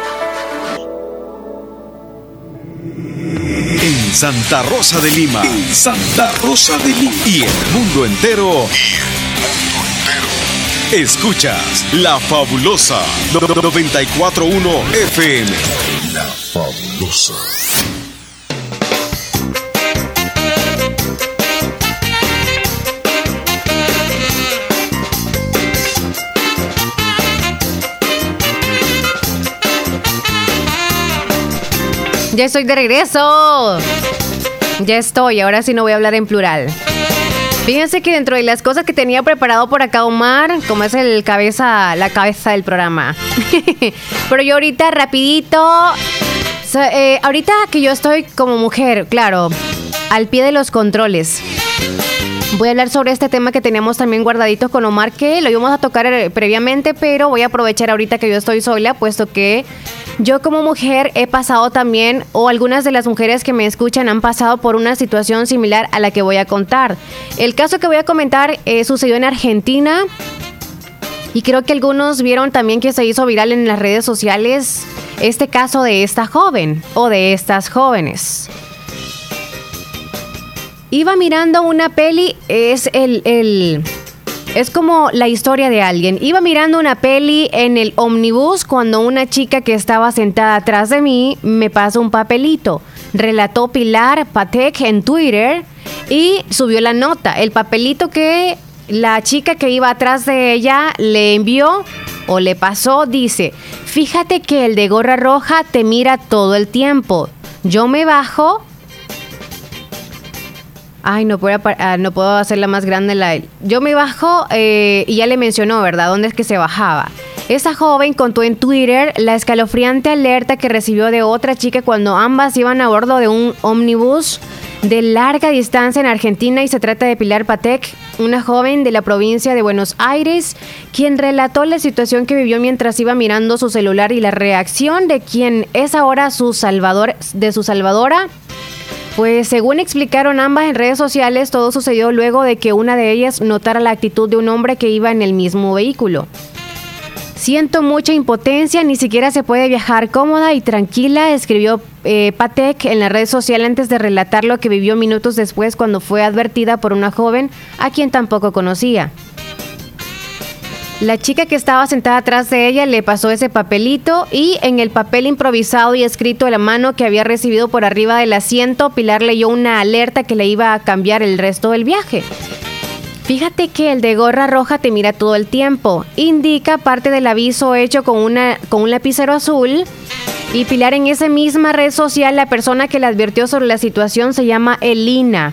En Santa Rosa de Lima. En Santa Rosa de Lima. Y el mundo entero. Y el mundo entero. Escuchas La Fabulosa 941 FM. La Fabulosa. Ya estoy de regreso. Ya estoy, ahora sí no voy a hablar en plural. Fíjense que dentro de las cosas que tenía preparado por acá Omar, como es el cabeza, la cabeza del programa. Pero yo ahorita rapidito, eh, ahorita que yo estoy como mujer, claro, al pie de los controles. Voy a hablar sobre este tema que teníamos también guardadito con Omar, que lo íbamos a tocar eh, previamente, pero voy a aprovechar ahorita que yo estoy sola, puesto que yo como mujer he pasado también, o algunas de las mujeres que me escuchan han pasado por una situación similar a la que voy a contar. El caso que voy a comentar eh, sucedió en Argentina. Y creo que algunos vieron también que se hizo viral en las redes sociales este caso de esta joven o de estas jóvenes. Iba mirando una peli, es el, el es como la historia de alguien. Iba mirando una peli en el omnibus cuando una chica que estaba sentada atrás de mí me pasó un papelito. Relató Pilar Patek en Twitter y subió la nota. El papelito que la chica que iba atrás de ella le envió o le pasó dice, fíjate que el de gorra roja te mira todo el tiempo. Yo me bajo Ay, no puedo, ah, no puedo hacerla más grande la... Yo me bajo eh, y ya le mencionó, ¿verdad? ¿Dónde es que se bajaba? Esa joven contó en Twitter la escalofriante alerta que recibió de otra chica cuando ambas iban a bordo de un ómnibus de larga distancia en Argentina y se trata de Pilar Patek, una joven de la provincia de Buenos Aires, quien relató la situación que vivió mientras iba mirando su celular y la reacción de quien es ahora su salvador, de su salvadora pues según explicaron ambas en redes sociales, todo sucedió luego de que una de ellas notara la actitud de un hombre que iba en el mismo vehículo. Siento mucha impotencia, ni siquiera se puede viajar cómoda y tranquila, escribió eh, Patek en la red social antes de relatar lo que vivió minutos después cuando fue advertida por una joven a quien tampoco conocía. La chica que estaba sentada atrás de ella le pasó ese papelito y en el papel improvisado y escrito a la mano que había recibido por arriba del asiento, Pilar leyó una alerta que le iba a cambiar el resto del viaje. Fíjate que el de gorra roja te mira todo el tiempo. Indica parte del aviso hecho con, una, con un lapicero azul. Y Pilar en esa misma red social, la persona que le advirtió sobre la situación se llama Elina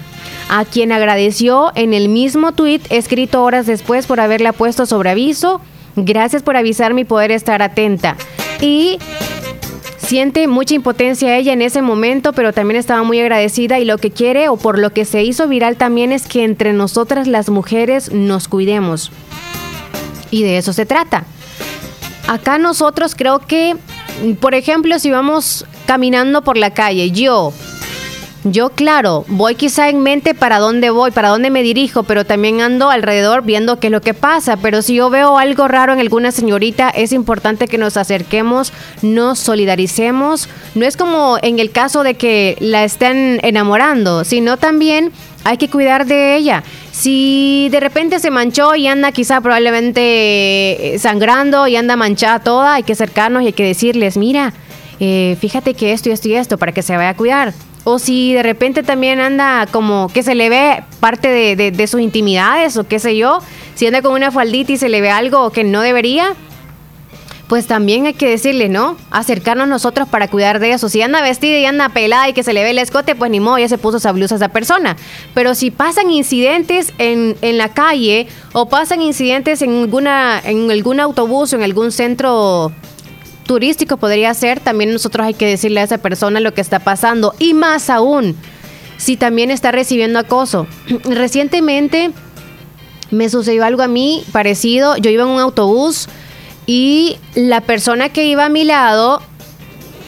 a quien agradeció en el mismo tuit escrito horas después por haberla puesto sobre aviso. Gracias por avisarme y poder estar atenta. Y siente mucha impotencia ella en ese momento, pero también estaba muy agradecida y lo que quiere o por lo que se hizo viral también es que entre nosotras las mujeres nos cuidemos. Y de eso se trata. Acá nosotros creo que, por ejemplo, si vamos caminando por la calle, yo yo, claro, voy quizá en mente para dónde voy, para dónde me dirijo, pero también ando alrededor viendo qué es lo que pasa. Pero si yo veo algo raro en alguna señorita, es importante que nos acerquemos, nos solidaricemos. No es como en el caso de que la estén enamorando, sino también hay que cuidar de ella. Si de repente se manchó y anda quizá probablemente eh, sangrando y anda manchada toda, hay que acercarnos y hay que decirles, mira, eh, fíjate que esto y esto y esto para que se vaya a cuidar. O si de repente también anda como que se le ve parte de, de sus intimidades o qué sé yo, si anda con una faldita y se le ve algo que no debería, pues también hay que decirle, ¿no? Acercarnos nosotros para cuidar de eso. Si anda vestida y anda pelada y que se le ve el escote, pues ni modo, ya se puso esa blusa esa persona. Pero si pasan incidentes en, en la calle o pasan incidentes en, alguna, en algún autobús o en algún centro turístico podría ser, también nosotros hay que decirle a esa persona lo que está pasando. Y más aún, si también está recibiendo acoso. Recientemente me sucedió algo a mí parecido. Yo iba en un autobús y la persona que iba a mi lado,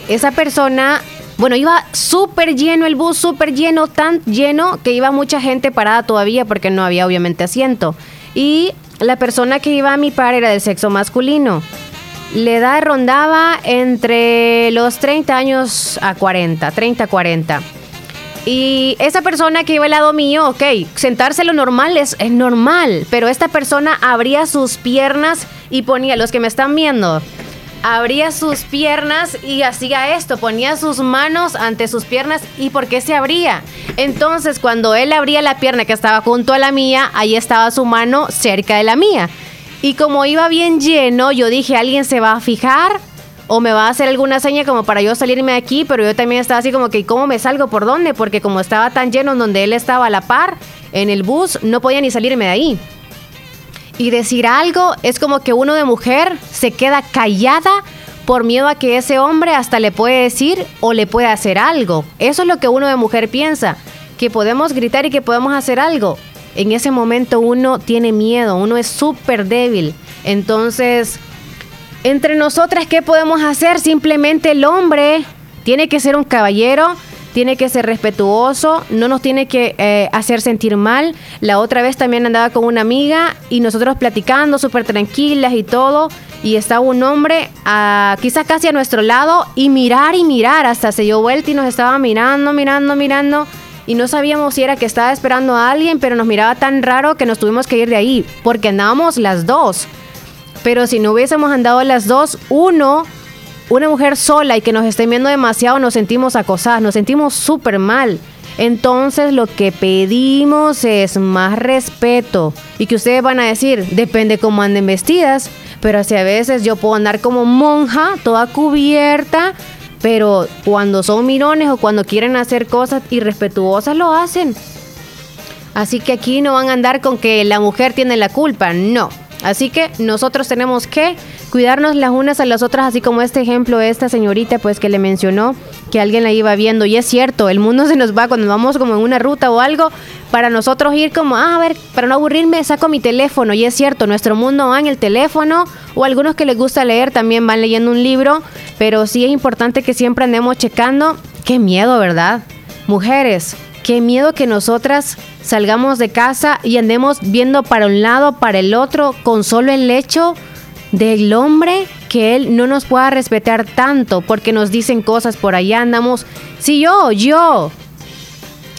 esa persona, bueno, iba súper lleno el bus, súper lleno, tan lleno que iba mucha gente parada todavía porque no había obviamente asiento. Y la persona que iba a mi par era del sexo masculino. La edad rondaba entre los 30 años a 40, 30 a 40. Y esa persona que iba al lado mío, ok, sentarse lo normal es, es normal, pero esta persona abría sus piernas y ponía, los que me están viendo, abría sus piernas y hacía esto, ponía sus manos ante sus piernas y ¿por qué se abría? Entonces cuando él abría la pierna que estaba junto a la mía, ahí estaba su mano cerca de la mía. Y como iba bien lleno, yo dije, alguien se va a fijar o me va a hacer alguna seña como para yo salirme de aquí, pero yo también estaba así como que, ¿cómo me salgo? ¿Por dónde? Porque como estaba tan lleno donde él estaba a la par, en el bus, no podía ni salirme de ahí y decir algo es como que uno de mujer se queda callada por miedo a que ese hombre hasta le puede decir o le puede hacer algo. Eso es lo que uno de mujer piensa, que podemos gritar y que podemos hacer algo. En ese momento uno tiene miedo, uno es súper débil. Entonces, entre nosotras, ¿qué podemos hacer? Simplemente el hombre tiene que ser un caballero, tiene que ser respetuoso, no nos tiene que eh, hacer sentir mal. La otra vez también andaba con una amiga y nosotros platicando súper tranquilas y todo. Y estaba un hombre a, quizás casi a nuestro lado y mirar y mirar. Hasta se dio vuelta y nos estaba mirando, mirando, mirando. Y no sabíamos si era que estaba esperando a alguien, pero nos miraba tan raro que nos tuvimos que ir de ahí. Porque andábamos las dos. Pero si no hubiésemos andado las dos, uno una mujer sola y que nos esté viendo demasiado, nos sentimos acosadas, nos sentimos súper mal. Entonces lo que pedimos es más respeto. Y que ustedes van a decir, depende cómo anden vestidas. Pero así a veces yo puedo andar como monja, toda cubierta. Pero cuando son mirones o cuando quieren hacer cosas irrespetuosas, lo hacen. Así que aquí no van a andar con que la mujer tiene la culpa. No. Así que nosotros tenemos que cuidarnos las unas a las otras, así como este ejemplo de esta señorita, pues que le mencionó que alguien la iba viendo. Y es cierto, el mundo se nos va cuando vamos como en una ruta o algo, para nosotros ir como, ah, a ver, para no aburrirme, saco mi teléfono. Y es cierto, nuestro mundo va en el teléfono, o algunos que les gusta leer también van leyendo un libro, pero sí es importante que siempre andemos checando. Qué miedo, ¿verdad? Mujeres, Qué miedo que nosotras salgamos de casa y andemos viendo para un lado, para el otro, con solo el hecho del hombre que él no nos pueda respetar tanto porque nos dicen cosas por allá, andamos, sí, yo, yo.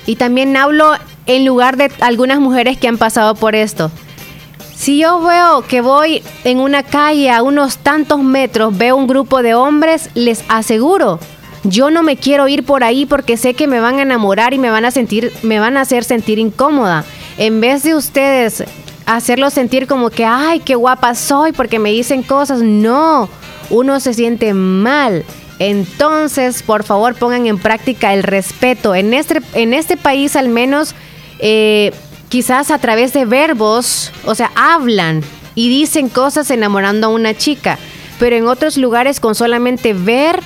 Y también hablo en lugar de algunas mujeres que han pasado por esto. Si yo veo que voy en una calle a unos tantos metros, veo un grupo de hombres, les aseguro yo no me quiero ir por ahí porque sé que me van a enamorar y me van a sentir, me van a hacer sentir incómoda. En vez de ustedes hacerlo sentir como que, ay, qué guapa soy porque me dicen cosas, no, uno se siente mal. Entonces, por favor, pongan en práctica el respeto. En este, en este país al menos, eh, quizás a través de verbos, o sea, hablan y dicen cosas enamorando a una chica, pero en otros lugares con solamente ver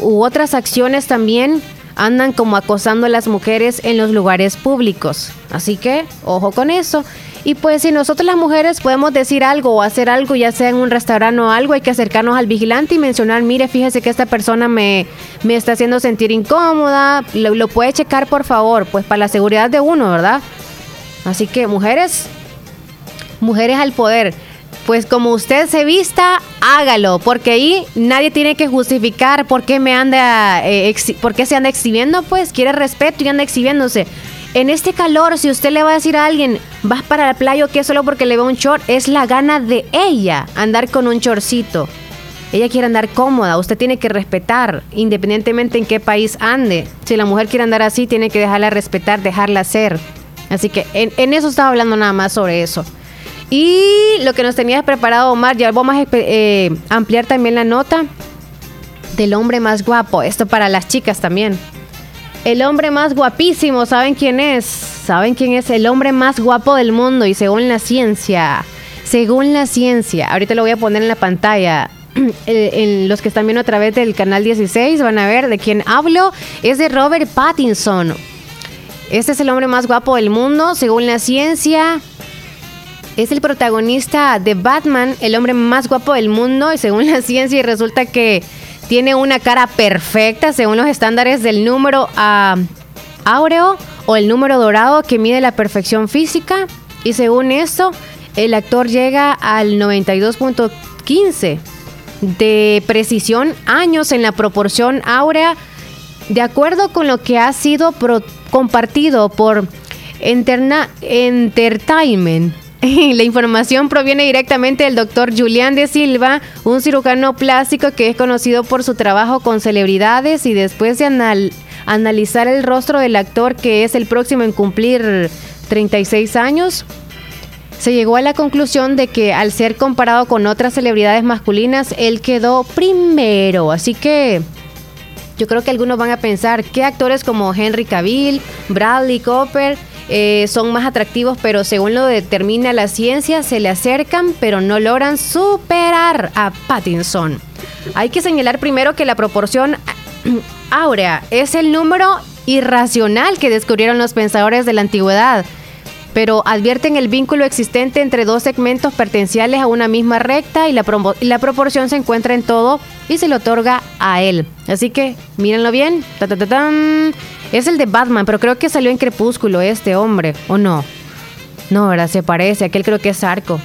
u otras acciones también andan como acosando a las mujeres en los lugares públicos. Así que, ojo con eso. Y pues si nosotros las mujeres podemos decir algo o hacer algo, ya sea en un restaurante o algo, hay que acercarnos al vigilante y mencionar, mire, fíjese que esta persona me, me está haciendo sentir incómoda, lo, lo puede checar por favor, pues para la seguridad de uno, ¿verdad? Así que mujeres, mujeres al poder pues como usted se vista, hágalo, porque ahí nadie tiene que justificar por qué me anda, eh, por qué se anda exhibiendo, pues quiere respeto y anda exhibiéndose. en este calor, si usted le va a decir a alguien, vas para la playa o qué solo porque le ve un short, es la gana de ella andar con un chorcito. Ella quiere andar cómoda, usted tiene que respetar, independientemente en qué país ande. Si la mujer quiere andar así, tiene que dejarla respetar, dejarla ser. Así que en, eso estaba hablando nada más sobre eso. Y lo que nos tenías preparado, Omar, ya vamos a eh, ampliar también la nota del hombre más guapo. Esto para las chicas también. El hombre más guapísimo, ¿saben quién es? ¿Saben quién es el hombre más guapo del mundo? Y según la ciencia, según la ciencia, ahorita lo voy a poner en la pantalla. En los que están viendo a través del canal 16 van a ver de quién hablo. Es de Robert Pattinson. Este es el hombre más guapo del mundo, según la ciencia. Es el protagonista de Batman, el hombre más guapo del mundo, y según la ciencia, y resulta que tiene una cara perfecta según los estándares del número uh, áureo o el número dorado que mide la perfección física. Y según eso, el actor llega al 92.15 de precisión años en la proporción áurea, de acuerdo con lo que ha sido compartido por Entertainment La información proviene directamente del doctor Julián de Silva, un cirujano plástico que es conocido por su trabajo con celebridades y después de analizar el rostro del actor que es el próximo en cumplir 36 años, se llegó a la conclusión de que al ser comparado con otras celebridades masculinas, él quedó primero. Así que yo creo que algunos van a pensar que actores como Henry Cavill, Bradley Cooper, eh, son más atractivos, pero según lo determina la ciencia, se le acercan, pero no logran superar a Pattinson. Hay que señalar primero que la proporción áurea es el número irracional que descubrieron los pensadores de la antigüedad pero advierten el vínculo existente entre dos segmentos pertenciales a una misma recta y la, la proporción se encuentra en todo y se le otorga a él. Así que mírenlo bien. es el de Batman, pero creo que salió en Crepúsculo este hombre, ¿o no? No, ¿verdad? Se parece, aquel creo que es Arco.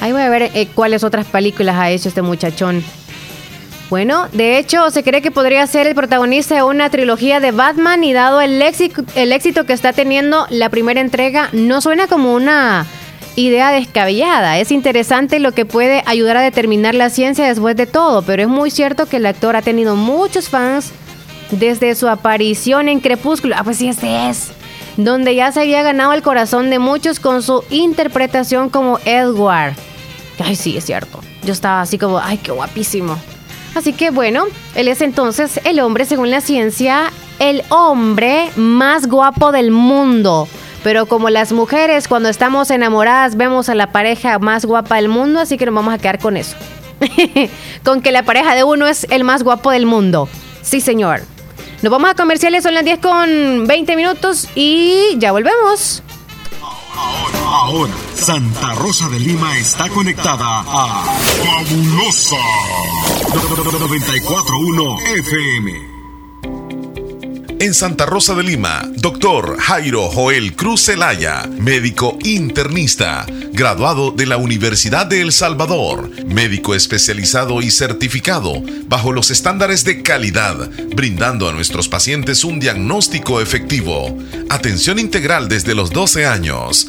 Ahí voy a ver eh, cuáles otras películas ha hecho este muchachón. Bueno, de hecho, se cree que podría ser el protagonista de una trilogía de Batman y dado el éxito, el éxito que está teniendo la primera entrega, no suena como una idea descabellada. Es interesante lo que puede ayudar a determinar la ciencia después de todo, pero es muy cierto que el actor ha tenido muchos fans desde su aparición en Crepúsculo. Ah, pues sí, ese es. Donde ya se había ganado el corazón de muchos con su interpretación como Edward. Ay, sí, es cierto. Yo estaba así como, ay, qué guapísimo. Así que bueno, él es entonces el hombre, según la ciencia, el hombre más guapo del mundo. Pero como las mujeres cuando estamos enamoradas vemos a la pareja más guapa del mundo, así que nos vamos a quedar con eso. con que la pareja de uno es el más guapo del mundo. Sí, señor. Nos vamos a comerciales, son las 10 con 20 minutos y ya volvemos. Santa Rosa de Lima está conectada a Fabulosa 941 FM. En Santa Rosa de Lima, doctor Jairo Joel Cruz Zelaya, médico internista, graduado de la Universidad de El Salvador, médico especializado y certificado bajo los estándares de calidad, brindando a nuestros pacientes un diagnóstico efectivo, atención integral desde los 12 años,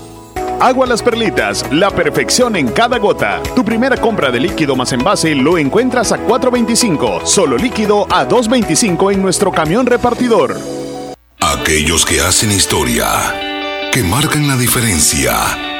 Agua Las Perlitas, la perfección en cada gota. Tu primera compra de líquido más envase lo encuentras a 4.25, solo líquido a 2.25 en nuestro camión repartidor. Aquellos que hacen historia, que marcan la diferencia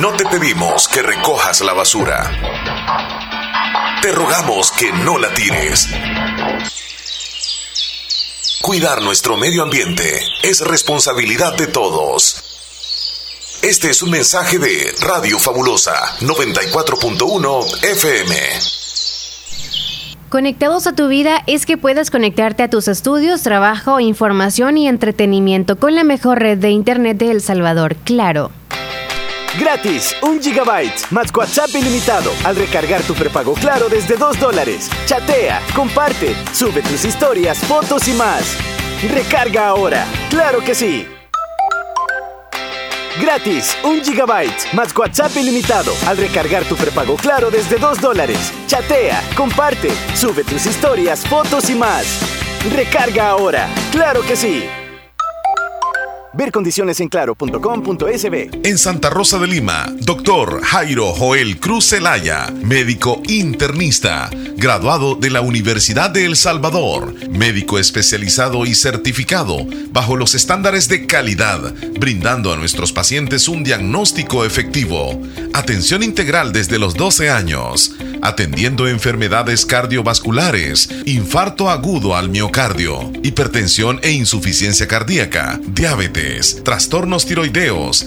No te pedimos que recojas la basura. Te rogamos que no la tires. Cuidar nuestro medio ambiente es responsabilidad de todos. Este es un mensaje de Radio Fabulosa 94.1 FM. Conectados a tu vida es que puedes conectarte a tus estudios, trabajo, información y entretenimiento con la mejor red de Internet de El Salvador, claro. Gratis, un gigabyte más WhatsApp ilimitado al recargar tu prepago claro desde 2 dólares. Chatea, comparte, sube tus historias, fotos y más. Recarga ahora, claro que sí. Gratis, un gigabyte más WhatsApp ilimitado al recargar tu prepago claro desde 2 dólares. Chatea, comparte, sube tus historias, fotos y más. Recarga ahora, claro que sí. Ver condiciones en. En Santa Rosa de Lima, doctor Jairo Joel Cruz Zelaya, médico internista, graduado de la Universidad de El Salvador, médico especializado y certificado bajo los estándares de calidad, brindando a nuestros pacientes un diagnóstico efectivo. Atención integral desde los 12 años, atendiendo enfermedades cardiovasculares, infarto agudo al miocardio, hipertensión e insuficiencia cardíaca, diabetes trastornos tiroideos,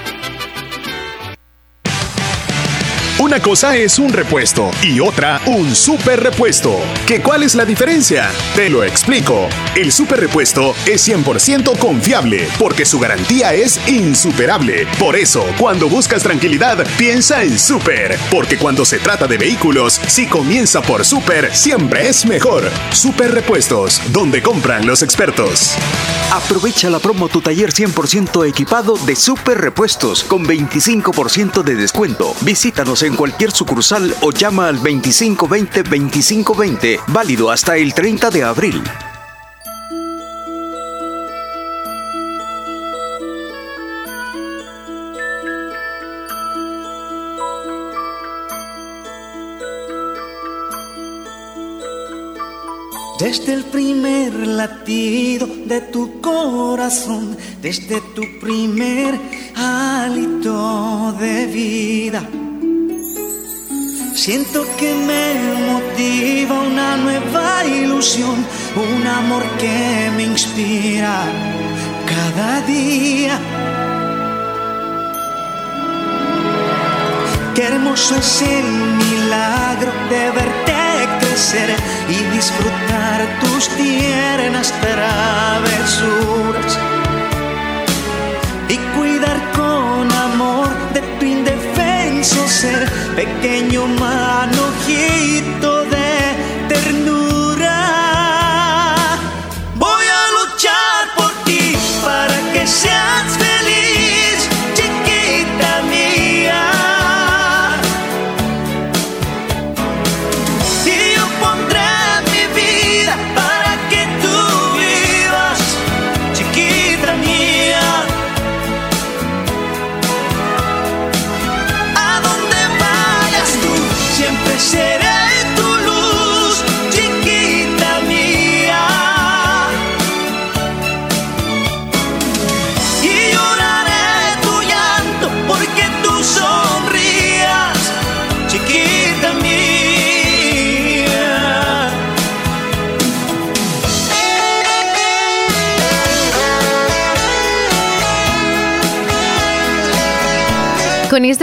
Una cosa es un repuesto y otra un super repuesto. ¿Qué cuál es la diferencia? Te lo explico. El super repuesto es 100% confiable porque su garantía es insuperable. Por eso, cuando buscas tranquilidad, piensa en super, porque cuando se trata de vehículos, si comienza por super, siempre es mejor. Super repuestos, donde compran los expertos. Aprovecha la promo Tu Taller 100% equipado de Super Repuestos con 25% de descuento. Visítanos en cualquier sucursal o llama al 2520-2520, válido hasta el 30 de abril. Desde el primer latido de tu corazón, desde tu primer hálito de vida Siento que me motiva una nueva ilusión, un amor que me inspira cada día. Qué hermoso es el milagro de verte crecer y disfrutar tus tiernas travesuras pequeño manojito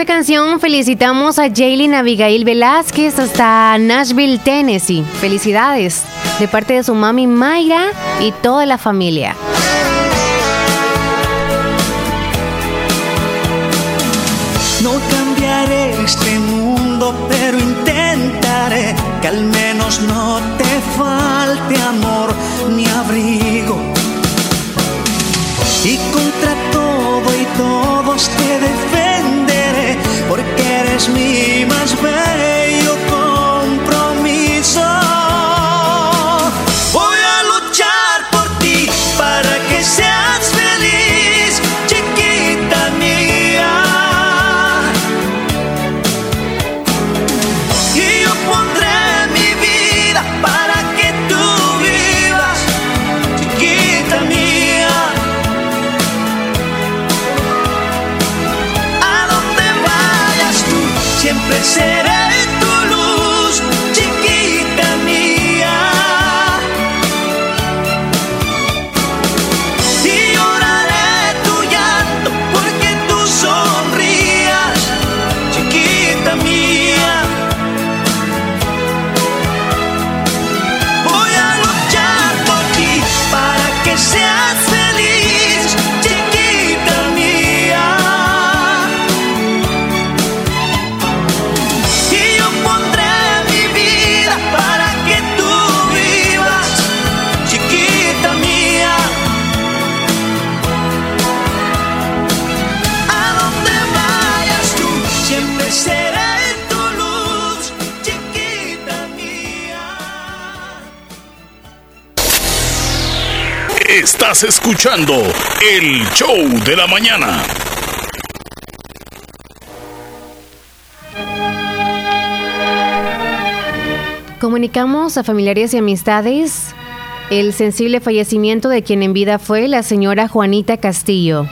canción felicitamos a Jaylin Abigail Velázquez hasta Nashville, Tennessee. Felicidades de parte de su mami Mayra y toda la familia. No cambiaré este mundo, pero intentaré que al menos no te falte amor ni abrigo. Y contra todo y todos te defenderé, eres mi más bello compromiso. Estás escuchando el show de la mañana. Comunicamos a familiares y amistades el sensible fallecimiento de quien en vida fue la señora Juanita Castillo.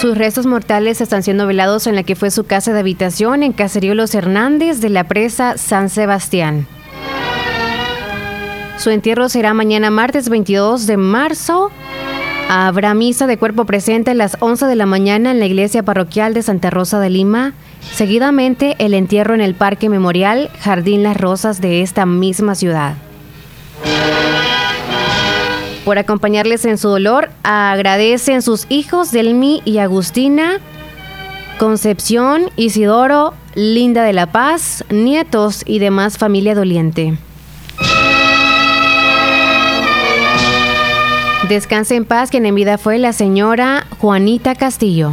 Sus restos mortales están siendo velados en la que fue su casa de habitación en Caserío Los Hernández de la presa San Sebastián. Su entierro será mañana martes 22 de marzo. Habrá misa de cuerpo presente a las 11 de la mañana en la iglesia parroquial de Santa Rosa de Lima. Seguidamente el entierro en el Parque Memorial Jardín Las Rosas de esta misma ciudad. Por acompañarles en su dolor, agradecen sus hijos Delmi y Agustina, Concepción, Isidoro, Linda de la Paz, nietos y demás familia doliente. Descanse en paz quien en vida fue la señora Juanita Castillo.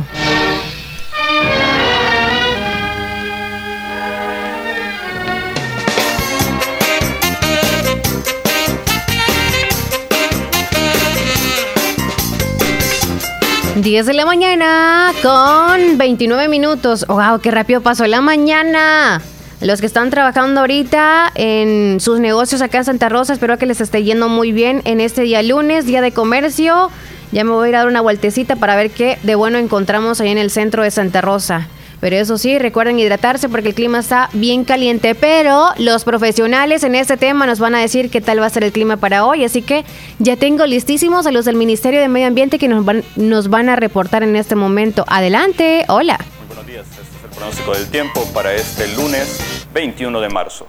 10 de la mañana con 29 minutos. ¡Wow! ¡Qué rápido pasó la mañana! Los que están trabajando ahorita en sus negocios acá en Santa Rosa, espero que les esté yendo muy bien en este día lunes, día de comercio. Ya me voy a ir a dar una vueltecita para ver qué de bueno encontramos ahí en el centro de Santa Rosa. Pero eso sí, recuerden hidratarse porque el clima está bien caliente. Pero los profesionales en este tema nos van a decir qué tal va a ser el clima para hoy. Así que ya tengo listísimos a los del Ministerio de Medio Ambiente que nos van, nos van a reportar en este momento. Adelante, hola. Pronóstico del tiempo para este lunes 21 de marzo.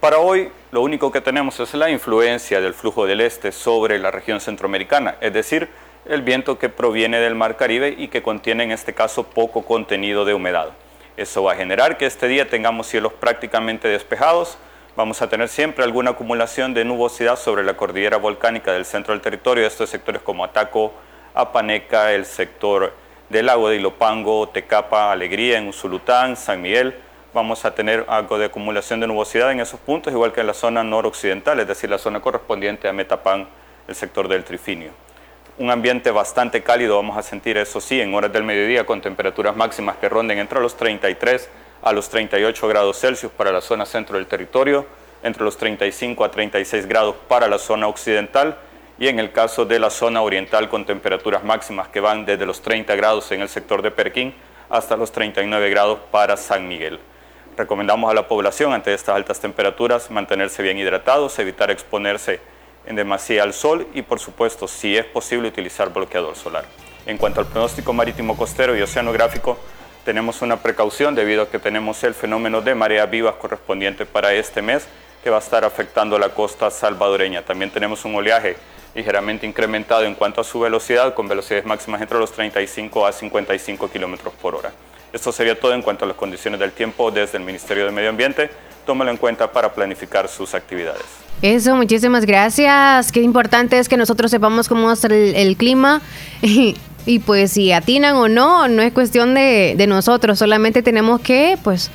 Para hoy, lo único que tenemos es la influencia del flujo del este sobre la región centroamericana, es decir, el viento que proviene del Mar Caribe y que contiene en este caso poco contenido de humedad. Eso va a generar que este día tengamos cielos prácticamente despejados, vamos a tener siempre alguna acumulación de nubosidad sobre la cordillera volcánica del centro del territorio, estos sectores como Ataco, Apaneca, el sector del lago de Ilopango, Tecapa, Alegría, en Usulután, San Miguel, vamos a tener algo de acumulación de nubosidad en esos puntos, igual que en la zona noroccidental, es decir, la zona correspondiente a Metapán, el sector del Trifinio. Un ambiente bastante cálido vamos a sentir, eso sí, en horas del mediodía con temperaturas máximas que ronden entre los 33 a los 38 grados Celsius para la zona centro del territorio, entre los 35 a 36 grados para la zona occidental y en el caso de la zona oriental con temperaturas máximas que van desde los 30 grados en el sector de Perquín hasta los 39 grados para San Miguel. Recomendamos a la población ante estas altas temperaturas mantenerse bien hidratados, evitar exponerse en demasía al sol y por supuesto, si es posible, utilizar bloqueador solar. En cuanto al pronóstico marítimo costero y oceanográfico, tenemos una precaución debido a que tenemos el fenómeno de marea viva correspondiente para este mes que va a estar afectando la costa salvadoreña. También tenemos un oleaje ligeramente incrementado en cuanto a su velocidad, con velocidades máximas entre los 35 a 55 kilómetros por hora. Esto sería todo en cuanto a las condiciones del tiempo desde el Ministerio de Medio Ambiente. Tómalo en cuenta para planificar sus actividades. Eso, muchísimas gracias. Qué importante es que nosotros sepamos cómo va a estar el, clima. Y, pues si atinan o no, no es cuestión de, de nosotros, solamente tenemos que pues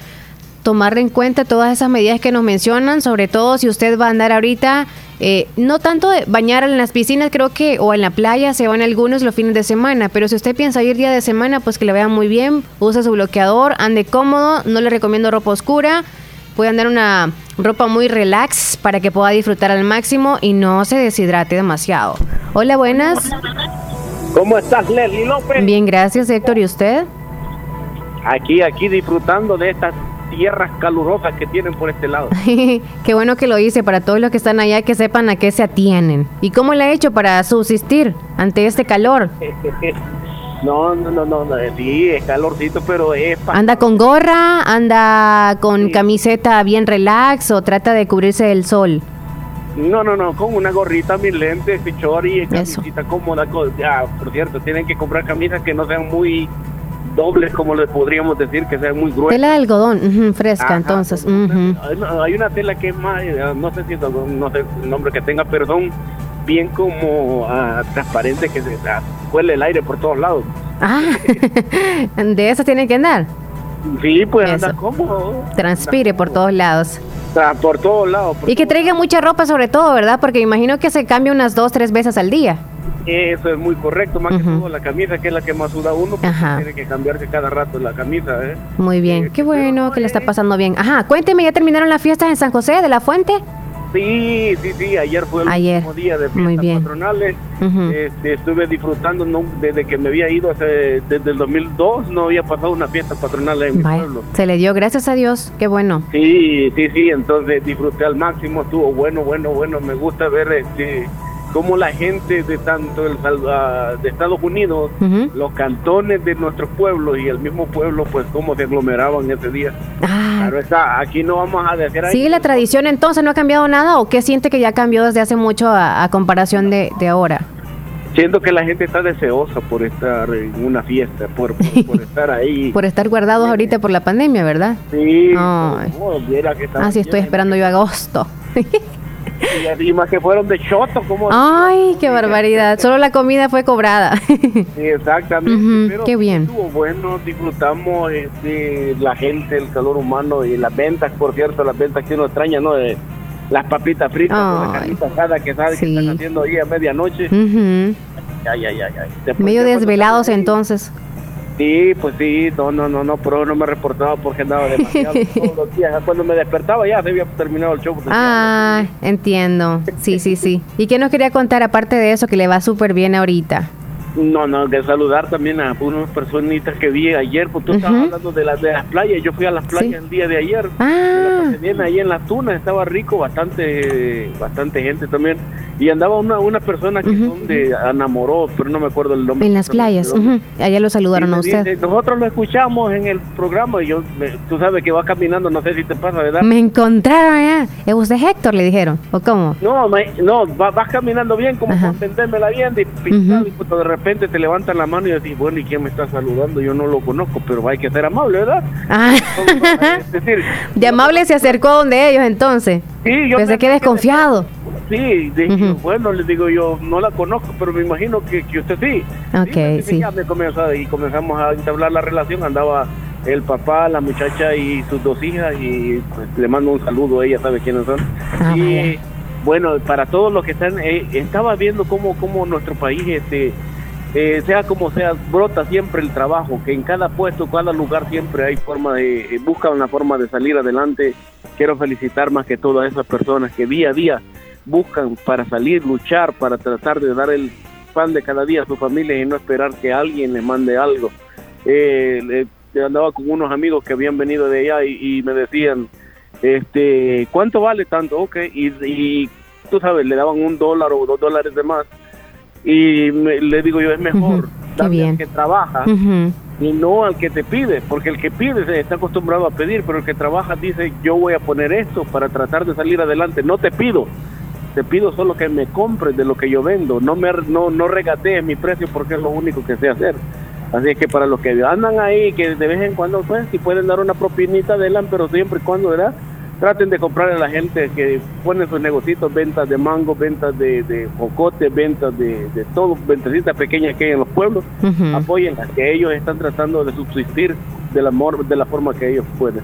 tomar en cuenta todas esas medidas que nos mencionan, sobre todo si usted va a andar ahorita, eh, no tanto de bañar en las piscinas, creo que, o en la playa, se van algunos los fines de semana, pero si usted piensa ir día de semana, pues que le vea muy bien, use su bloqueador, ande cómodo, no le recomiendo ropa oscura, puede andar una ropa muy relax para que pueda disfrutar al máximo y no se deshidrate demasiado. Hola, buenas. ¿Cómo estás, Leslie López? Bien, gracias, Héctor. ¿Y usted? Aquí, aquí disfrutando de estas tierras calurosas que tienen por este lado. qué bueno que lo hice para todos los que están allá que sepan a qué se atienen. ¿Y cómo le ha hecho para subsistir ante este calor? no, no, no, no, sí, es calorcito, pero es... ¿Anda con gorra? ¿Anda con camiseta bien relax o trata de cubrirse del sol? No, no, no, con una gorrita, mis lentes, pichori y camisita cómoda. Ya, por cierto, tienen que comprar camisas que no sean muy dobles, como le podríamos decir, que sea muy gruesa. Tela de algodón, fresca, entonces. Hay una tela que es más, eh, no sé si no sé el nombre que tenga, pero son bien como uh, transparentes que se huele el aire por todos lados. Ah, de eso tiene que andar. Sí, pues andar cómodo. Transpire por todos lados. Por todos lados. y que traiga mucha ropa sobre todo, ¿verdad? Porque imagino que se cambia unas dos, tres veces al día. Eso es muy correcto, más que todo la camisa, que es la que más suda uno, porque tiene que cambiarse cada rato la camisa. ¿eh? Muy bien, eh, qué bueno que le está pasando bien. Ajá, cuénteme, ¿ya terminaron las fiestas en San José de la Fuente? Sí, sí, sí, ayer fue el último día de fiestas patronales. Este, estuve disfrutando desde que me había ido, hace, desde el 2002, no había pasado una fiesta patronal en mi pueblo. Se le dio, gracias a Dios, qué bueno. Sí, sí, sí, entonces disfruté al máximo, estuvo bueno, bueno, bueno. Me gusta ver este como la gente de tanto el, de Estados Unidos, los cantones de nuestros pueblos y el mismo pueblo, pues cómo se aglomeraban ese día. Ah. Claro está, aquí no vamos a decir... ¿Sigue la tradición entonces? ¿No ha cambiado nada o qué siente que ya cambió desde hace mucho a, comparación de, ahora? Siento que la gente está deseosa por estar en una fiesta, por, por, estar ahí. por estar guardados ahorita por la pandemia, ¿verdad? Sí. ah, sí, estoy esperando yo agosto. Y, más que fueron de choto, como... Ay, qué barbaridad. Solo la comida fue cobrada. exactamente. qué bien. Estuvo bueno, disfrutamos este, la gente, el calor humano y las ventas, por cierto, las ventas que uno extraña, ¿no? De, las papitas fritas, la carnita asada que sabe que están haciendo ahí a medianoche. ay, ay, ay, Medio desvelados entonces. Sí, pues sí, no, no, no, no, pero no me reportaba porque andaba demasiado todos los días. Cuando me despertaba ya se había terminado el show. Ah, entiendo. Sí, sí, sí. ¿Y qué nos quería contar aparte de eso que le va súper bien ahorita? No, no, que saludar también a unas personitas que vi ayer, porque tú estabas hablando de las, de las playas, yo fui a las playas el día de ayer, ah. bien ahí en las tunas, estaba rico, bastante bastante gente también, y andaba una, una persona que donde enamoró, pero no me acuerdo el nombre. En las playas, allá lo saludaron a usted. nosotros lo escuchamos en el programa y yo, tú sabes que va caminando, no sé si te pasa, ¿verdad? Me encontraron allá, ¿es usted Héctor? Le dijeron, ¿o cómo? No, no, vas caminando bien, como para entendérmela bien, y, de repente repente te levantan la mano y decís, bueno, ¿y quién me está saludando? Yo no lo conozco, pero hay que ser amable, ¿verdad? Ah. decir, de amable se acercó donde ellos entonces. Sí, yo Pensé que desconfiado. Sí, bueno, les digo yo, no la conozco, pero me imagino que, que usted sí. Ok, sí. Ya me comenzó, y comenzamos a entablar la relación, andaba el papá, la muchacha y sus dos hijas y pues, le mando un saludo, ella sabe quiénes son. Ah, y bueno, para todos los que están, eh, estaba viendo cómo, cómo nuestro país este eh, sea como sea, brota siempre el trabajo, que en cada puesto, cada lugar siempre hay forma de, eh, buscan una forma de salir adelante. Quiero felicitar más que todas esas personas que día a día buscan para salir, luchar, para tratar de dar el pan de cada día a su familia y no esperar que alguien les mande algo. Eh, andaba con unos amigos que habían venido de allá y, me decían, este, ¿cuánto vale tanto? Ok, y, y tú sabes, le daban un dólar o dos dólares de más y le digo yo, es mejor darle al que trabaja y no al que te pide, porque el que pide se está acostumbrado a pedir, pero el que trabaja dice, yo voy a poner esto para tratar de salir adelante, no te pido, te pido solo que me compres de lo que yo vendo, no me no, no regatees mi precio porque es lo único que sé hacer. Así que para los que andan ahí, que de vez en cuando, pues, si pueden dar una propinita, adelante, pero siempre y cuando, ¿verdad? Traten de comprar a la gente que pone sus negocios, ventas de mango, ventas de, de jocote, ventas de, de todo, ventecitas pequeñas que hay en los pueblos, apoyen a que ellos están tratando de subsistir del amor de la forma que ellos pueden.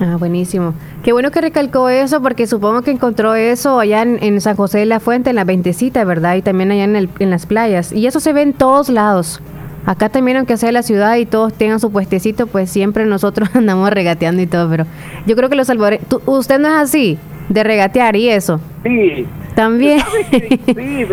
Ah, buenísimo. Qué bueno que recalcó eso porque supongo que encontró eso allá en, San José de la Fuente, en la Ventecita, ¿verdad? Y también allá en, el, en las playas. Y eso se ve en todos lados. Acá también, aunque sea la ciudad y todos tengan su puestecito, pues siempre nosotros andamos regateando y todo, pero yo creo que los salvadoreños, usted no es así, de regatear y eso. Sí. También. Sí,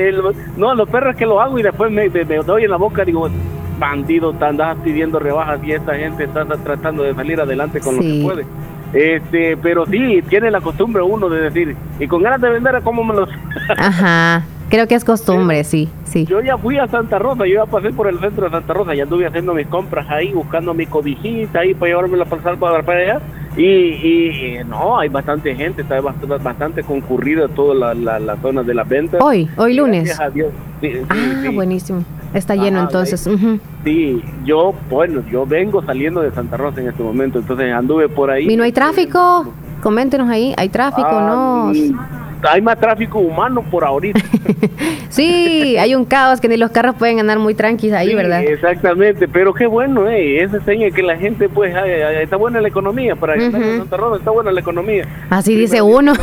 no, los perros que lo hago y después me, doy en la boca, digo, bandido, te andas pidiendo rebajas y esta gente está tratando de salir adelante con lo que puede. Este, pero sí, tiene la costumbre uno de decir, y con ganas de vender, ¿cómo me los...? Ajá. Creo que es costumbre, sí, sí. Yo ya fui a Santa Rosa, yo ya pasé por el centro de Santa Rosa, ya anduve haciendo mis compras ahí, buscando mi cobijita ahí para llevarme la pasar para, para allá. Y, y, no, hay bastante gente, está bastante, bastante concurrida toda la, la, zona de la venta. Hoy, hoy lunes. ah, buenísimo. Está lleno entonces. Sí, yo, bueno, yo vengo saliendo de Santa Rosa en este momento, entonces anduve por ahí. ¿Y no hay tráfico? Coméntenos ahí, ¿hay tráfico no? Ah, hay más tráfico humano por ahorita. sí, hay un caos que ni los carros pueden andar muy tranquilos ahí, ¿verdad? Exactamente, pero qué bueno, eh, esa seña que la gente, pues, está buena la economía, para uh Santa Rosa está buena la economía. Así dice uno,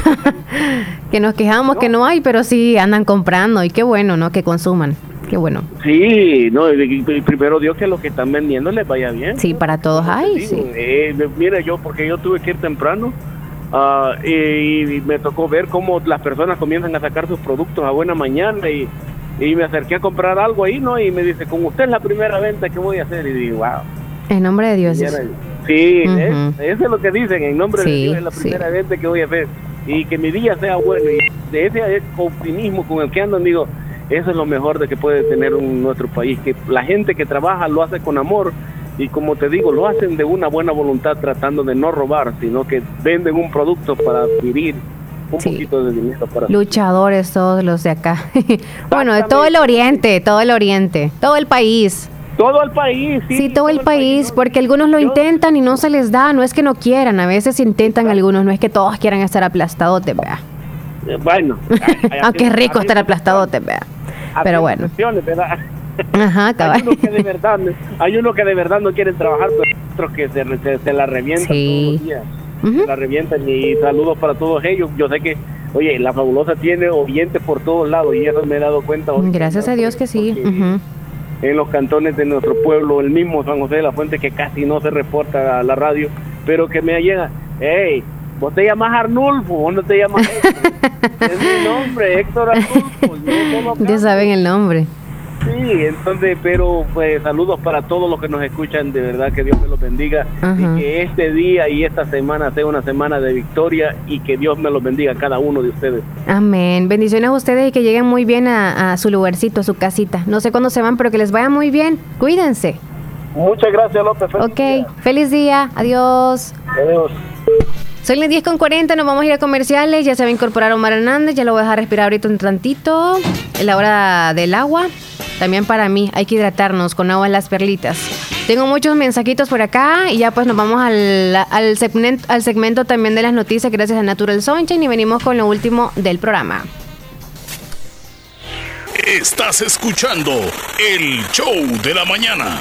que nos quejamos que no hay, pero sí andan comprando y qué bueno, ¿no? Que consuman. Qué bueno. Sí, no, primero Dios que los que están vendiendo les vaya bien. Sí, para todos hay, sí. Eh, mira, yo, porque yo tuve que ir temprano, Ah, y, me tocó ver cómo las personas comienzan a sacar sus productos a buena mañana y, me acerqué a comprar algo ahí, ¿no? Y me dice, con usted es la primera venta que voy a hacer. Y digo, wow. En nombre de Dios. sí, eso es lo que dicen, en nombre de Dios es la primera venta que voy a hacer. Y que mi día sea bueno. Y de ese optimismo con el que andan, digo, eso es lo mejor de que puede tener nuestro país, que la gente que trabaja lo hace con amor y como te digo, lo hacen de una buena voluntad tratando de no robar, sino que venden un producto para adquirir un poquito de dinero para luchadores todos los de acá. bueno, de todo el oriente, todo el oriente, todo el país. Todo el país, sí. Sí, todo, el país, porque algunos lo intentan y no se les da, no es que no quieran, a veces intentan algunos, no es que todos quieran estar aplastadotes, vea. Eh, bueno. Aunque es rico estar aplastadotes, vea. Pero bueno. Ajá, hay uno que de verdad, hay uno que de verdad no quieren trabajar, pero otros que se, la revientan todos los días. la revientan y saludos para todos ellos. Yo sé que, oye, la fabulosa tiene oyentes por todos lados y eso me he dado cuenta. Gracias a Dios que sí. En los cantones de nuestro pueblo, el mismo San José de la Fuente, que casi no se reporta a la radio, pero que me llega, hey, vos te llamas Arnulfo, vos no te llamas Héctor. es mi nombre, Héctor Arnulfo. ya saben el nombre. Sí, entonces, pero pues saludos para todos los que nos escuchan, de verdad que Dios me los bendiga y que este día y esta semana sea una semana de victoria y que Dios me los bendiga a cada uno de ustedes. Amén. Bendiciones a ustedes y que lleguen muy bien a, su lugarcito, a su casita. No sé cuándo se van, pero que les vaya muy bien. Cuídense. Muchas gracias, López. Feliz ok, feliz día. Adiós. Adiós. Son las 10 con 40, nos vamos a ir a comerciales. Ya se va a incorporar Omar Hernández, ya lo voy a dejar respirar ahorita un tantito. En la hora del agua. También para mí hay que hidratarnos con agua en las perlitas. Tengo muchos mensajitos por acá y ya pues nos vamos al, segmento, al segmento también de las noticias gracias a Natural Sunshine y venimos con lo último del programa. Estás escuchando el show de la mañana.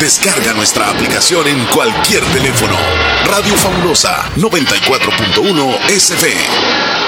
Descarga nuestra aplicación en cualquier teléfono. Radio Fabulosa 94.1 SF.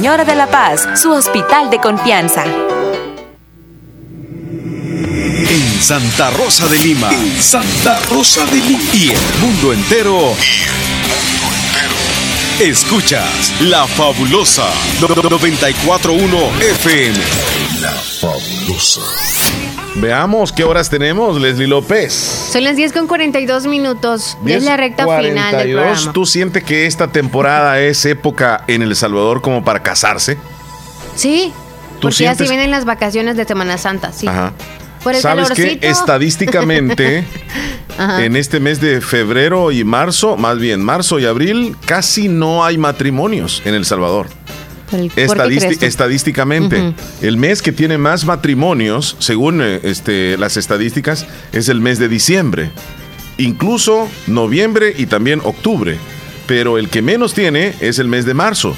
Señora de la Paz, su hospital de confianza. En Santa Rosa de Lima. En Santa Rosa de Lima. Y el mundo entero. Escuchas La Fabulosa 941 FM. La Fabulosa. Veamos qué horas tenemos, Leslie López. Son las 10 con 42 minutos. es la recta final del programa. ¿Tú sientes que esta temporada es época en El Salvador como para casarse? Sí. porque así vienen las vacaciones de Semana Santa, sí. Ajá. Por el ¿Sabes que estadísticamente en este mes de febrero y marzo, más bien marzo y abril, casi no hay matrimonios en El Salvador? Estadísticamente, el mes que tiene más matrimonios, según este, las estadísticas, es el mes de diciembre. Incluso noviembre y también octubre. pero el que menos tiene es el mes de marzo.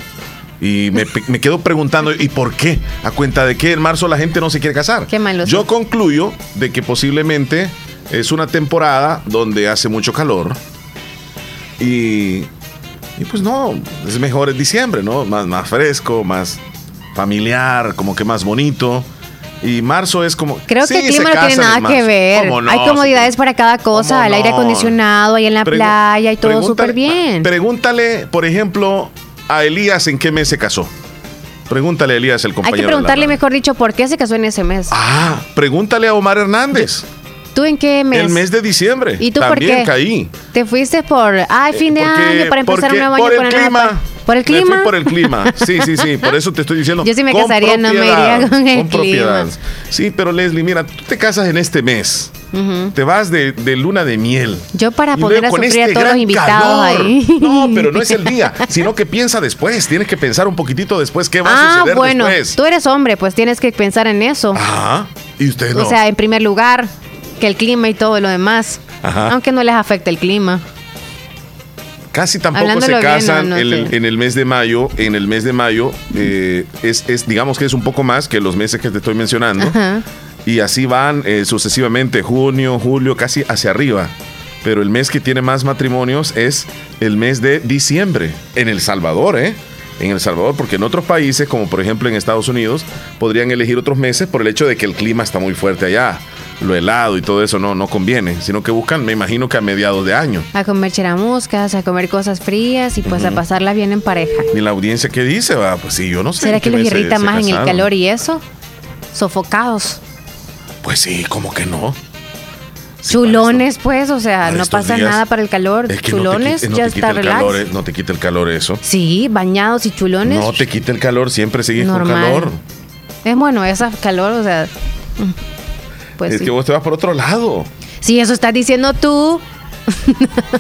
Y me, me, quedo preguntando, ¿y por qué? ¿A cuenta de que en marzo la gente no se quiere casar? Qué malo. Yo concluyo de que posiblemente es una temporada donde hace mucho calor. Y, y pues no, es mejor en diciembre, ¿no? Más, más fresco, más familiar, como que más bonito. Y marzo es como. Creo que el clima no tiene nada que ver. Hay comodidades para cada cosa, el aire acondicionado, ahí en la playa y todo súper bien. Pregúntale, por ejemplo, a Elías en qué mes se casó. Pregúntale a Elías, el compañero. Hay que preguntarle, mejor dicho, por qué se casó en ese mes. Ah, pregúntale a Omar Hernández. ¿Tú en qué mes? El mes de diciembre. ¿Y tú También por qué? caí. Te fuiste por, ay, fin de año, para empezar un nuevo año por con el clima. ¿Por el clima? Me fui por el clima. Sí, sí, sí. Por eso te estoy diciendo. Yo sí me casaría, no me iría con el clima. Sí, pero Leslie, mira, tú te casas en este mes. Te vas de, de, luna de miel. Yo para poder a sufrir este a todos los invitados ahí. No, pero no es el día, sino que piensa después. Tienes que pensar un poquitito después qué va a ah, suceder bueno, después. Tú eres hombre, pues tienes que pensar en eso. Ajá. Y usted no. O sea, en primer lugar, que el clima y todo lo demás. Ajá. Aunque no les afecte el clima. Casi tampoco Hablándolo se bien, casan no, no en, el, sé. en el mes de mayo. En el mes de mayo eh, es, es, digamos que es un poco más que los meses que te estoy mencionando. Ajá. Y así van eh, sucesivamente, junio, julio, casi hacia arriba. Pero el mes que tiene más matrimonios es el mes de diciembre. En El Salvador, ¿eh? En El Salvador, porque en otros países, como por ejemplo en Estados Unidos, podrían elegir otros meses por el hecho de que el clima está muy fuerte allá. Lo helado y todo eso no, no conviene, sino que buscan, me imagino que a mediados de año. A comer cheramuscas, a comer cosas frías y pues a pasarla bien en pareja. ¿Y la audiencia qué dice? Va, pues sí, yo no sé. ¿Será que los irrita más en el calor y eso? Sofocados. Pues sí, como que no. Chulones, pues, o sea, no pasa días, nada para el calor. Es que chulones, no ya está el relax. calor, eh, no te quita el calor eso. Sí, bañados y chulones. No te quita el calor, siempre sigues Normal. con calor. Es bueno, esa calor, o sea. Mm, Pues es sí. que vos te vas por otro lado. Sí, eso estás diciendo tú.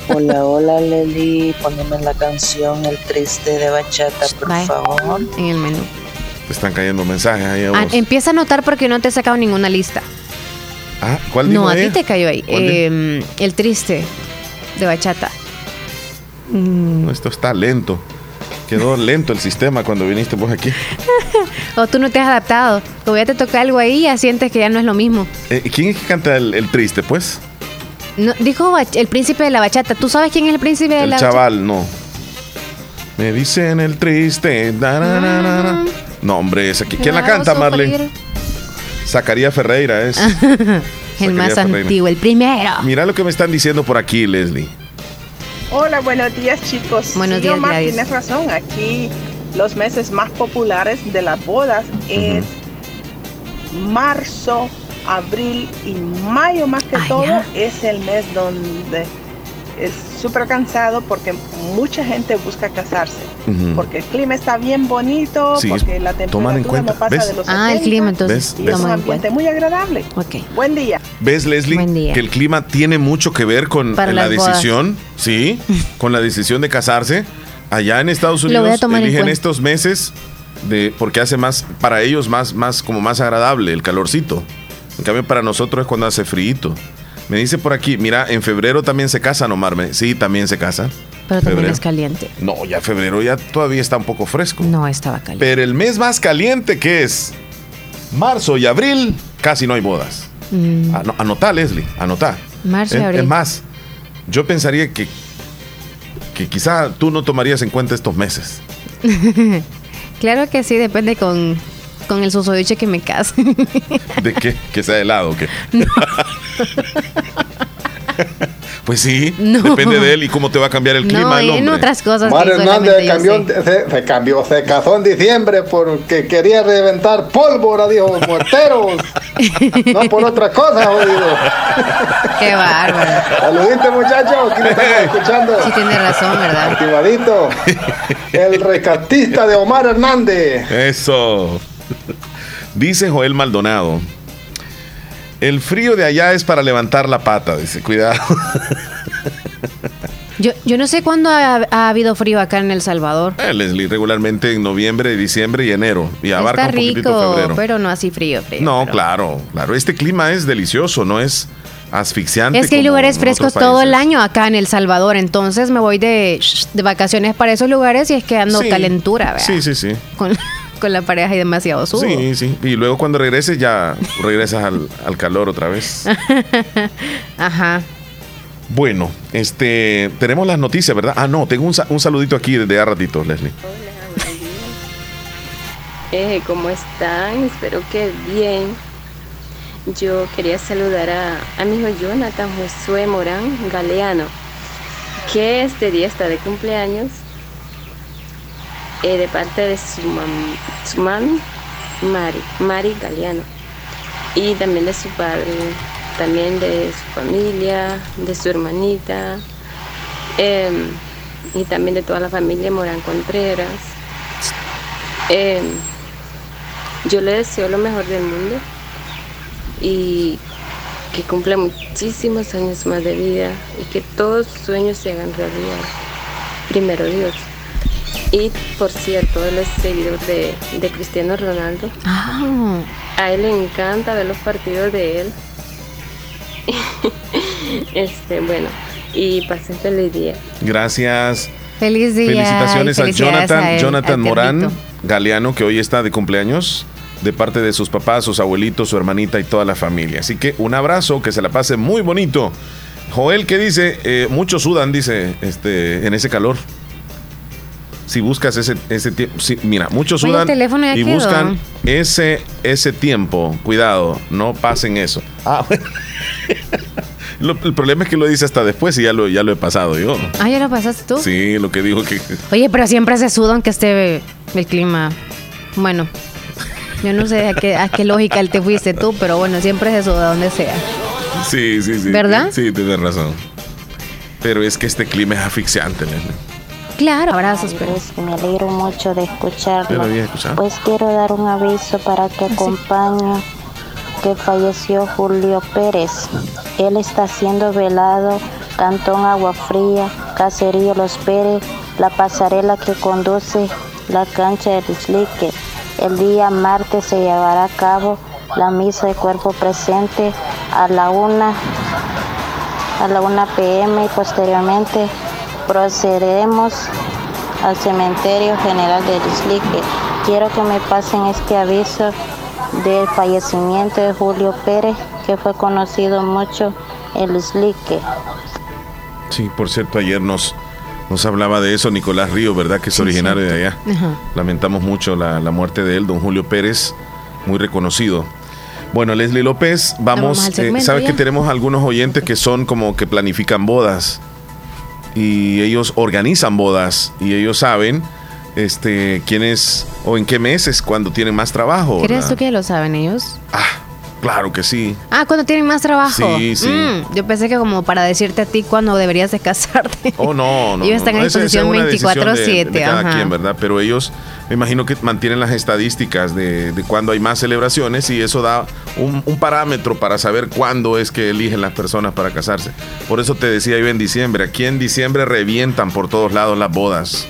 Hola, hola Leli, poneme la canción El Triste de Bachata, por Bye. favor. En el menú. Te están cayendo mensajes ahí a Ah, empieza a notar porque no te he sacado ninguna lista. Ah, ¿cuál No, a ti te cayó ahí. Eh, el triste de bachata. No, esto está lento. Quedó lento el sistema cuando viniste vos aquí. O tú no te has adaptado. O ya te toca algo ahí y ya sientes que ya no es lo mismo. Eh, ¿Quién es que canta el, el triste, pues? No, dijo el príncipe de la bachata. ¿Tú sabes quién es el príncipe de El la chaval, no. Me dicen el triste. da, na, na, na, na. No, hombre, ese, ¿quién la canta, Marlene? Zacarías Ferreira es. el más Ferreira. antiguo, el primero. Mira lo que me están diciendo por aquí, Leslie. Hola, buenos días chicos. Buenos Sí, días, Omar, Gladys. tienes razón. Aquí los meses más populares de las bodas es marzo, abril y mayo más que todo. Es el mes donde es súper cansado porque mucha gente busca casarse. Porque el clima está bien bonito, Sí, porque la temperatura en cuenta, no pasa ¿ves? de los Ah, el 70, clima, entonces ¿Ves? y ¿Ves? es un ambiente muy agradable. Ok. Buen día. ¿Ves, Leslie? Que el clima tiene mucho que ver con Para la bodas. decisión, ¿sí? con la decisión de casarse. Allá en Estados Unidos eligen estos meses de porque hace más para ellos más más como más agradable el calorcito. En cambio para nosotros es cuando hace frío. Me dice por aquí, mira, en febrero también se casan, Omar. Sí, también se casan. Pero también Febrero. es caliente. No, ya febrero ya todavía está un poco fresco. No estaba caliente. Pero el mes más caliente que es marzo y abril, casi no hay bodas. Mm, Ano- Anotá, Leslie, anotá. Marzo y Es- abril. Es más, yo pensaría que, que quizá tú no tomarías en cuenta estos meses. claro que sí, depende con, con el susodiche que me case. ¿De qué? ¿Que sea helado o qué? pues sí, No. depende de él y cómo te va a cambiar el clima no, el en hombre. otras cosas. Que Hernández cambió, se, se cambió, se casó en diciembre porque quería reventar pólvora, dijo, morteros. no por otra cosa, jodido. Qué bárbaro. Saludite, muchachos, me estamos escuchando. Sí tiene razón, ¿verdad? Activadito. El rescatista de Omar Hernández. Eso. Dice Joel Maldonado. El frío de allá es para levantar la pata, dice, cuidado. Yo, yo no sé cuándo ha, ha habido frío acá en El Salvador. Eh, Leslie, regularmente en noviembre, diciembre y enero. Y abarca Está un poquitito rico, febrero. pero no así frío, frío. No, pero- claro, claro. Este clima es delicioso, no es asfixiante. Es que hay lugares frescos todo el año acá en El Salvador, entonces me voy de, de vacaciones para esos lugares y es que ando calentura, ¿verdad? Sí, sí, sí. Con, con, la pareja y demasiado sudo. Sí, sí. Y luego cuando regreses ya regresas al, al calor otra vez. Ajá. Bueno, este, tenemos las noticias, ¿verdad? Ah, no, tengo un, un saludito aquí desde a ratito, Leslie. Hola, eh, ¿Cómo están? Espero que bien. Yo quería saludar a, mi hijo Jonathan Josué Morán Galeano, que este día está de cumpleaños, eh, de parte de su, su mami, Mari, Mari Galeano, y también de su padre, también de su familia, de su hermanita, em, y también de toda la familia Morán Contreras. Em, yo le deseo lo mejor del mundo y que cumpla muchísimos años más de vida y que todos sus sueños se hagan realidad. Primero Dios. Y por cierto, él es seguidor de, Cristiano Ronaldo. Ah. A él le encanta ver los partidos de él. este, bueno, y pasen feliz día. Gracias. Feliz día. Felicitaciones a Jonathan, Jonathan Morán Galeano, que hoy está de cumpleaños de parte de sus papás, sus abuelitos, su hermanita y toda la familia. Así que un abrazo, que se la pase muy bonito. Joel, ¿qué dice? Eh, muchos sudan, dice, este, en ese calor. Si buscas ese, ese tiempo, mira, muchos sudan y buscan ese, ese tiempo. Cuidado, no pasen eso. Ah, el problema es que lo dice hasta después y ya lo, ya lo he pasado yo. Ah, ya lo pasaste tú. Sí, lo que dijo que. Oye, pero siempre se suda aunque esté el clima. Bueno, yo no sé a qué, a qué lógica te fuiste tú, pero bueno, siempre es eso, de donde sea. Sí, sí, sí. ¿Verdad? Sí, tienes razón. Pero es que este clima es asfixiante, nene. Claro, abrazos, pero... Me alegro mucho de escucharlo. Pues quiero dar un aviso para que acompañe que falleció Julio Pérez. Él está siendo velado, Cantón Agua Fría, Caserío Los Pérez, la pasarela que conduce la cancha de Islique. El día martes se llevará a cabo la misa de cuerpo presente a la una a la 1 pm y posteriormente procederemos al cementerio general de Islique. Quiero que me pasen este aviso del fallecimiento de Julio Pérez, que fue conocido mucho en Islique. Sí, por cierto, ayer nos nos hablaba de eso Nicolás Río, ¿verdad? Que es originario de allá. Lamentamos mucho la, muerte de él, don Julio Pérez, muy reconocido. Bueno, Leslie López, vamos, eh, sabe que tenemos algunos oyentes que son como que planifican bodas y ellos organizan bodas y ellos saben este quiénes o en qué meses cuando tienen más trabajo. ¿Crees tú que lo saben ellos? Ah, Claro que sí. Ah, cuando tienen más trabajo. Sí, sí. Mm, yo pensé que como para decirte a ti cuándo deberías de casarte. Oh, no, no. ellos están en disposición 24-7. De, cada quien, ¿verdad? Pero ellos, me imagino que mantienen las estadísticas de, de cuándo hay más celebraciones y eso da un, un, parámetro para saber cuándo es que eligen las personas para casarse. Por eso te decía yo en diciembre, aquí en diciembre revientan por todos lados las bodas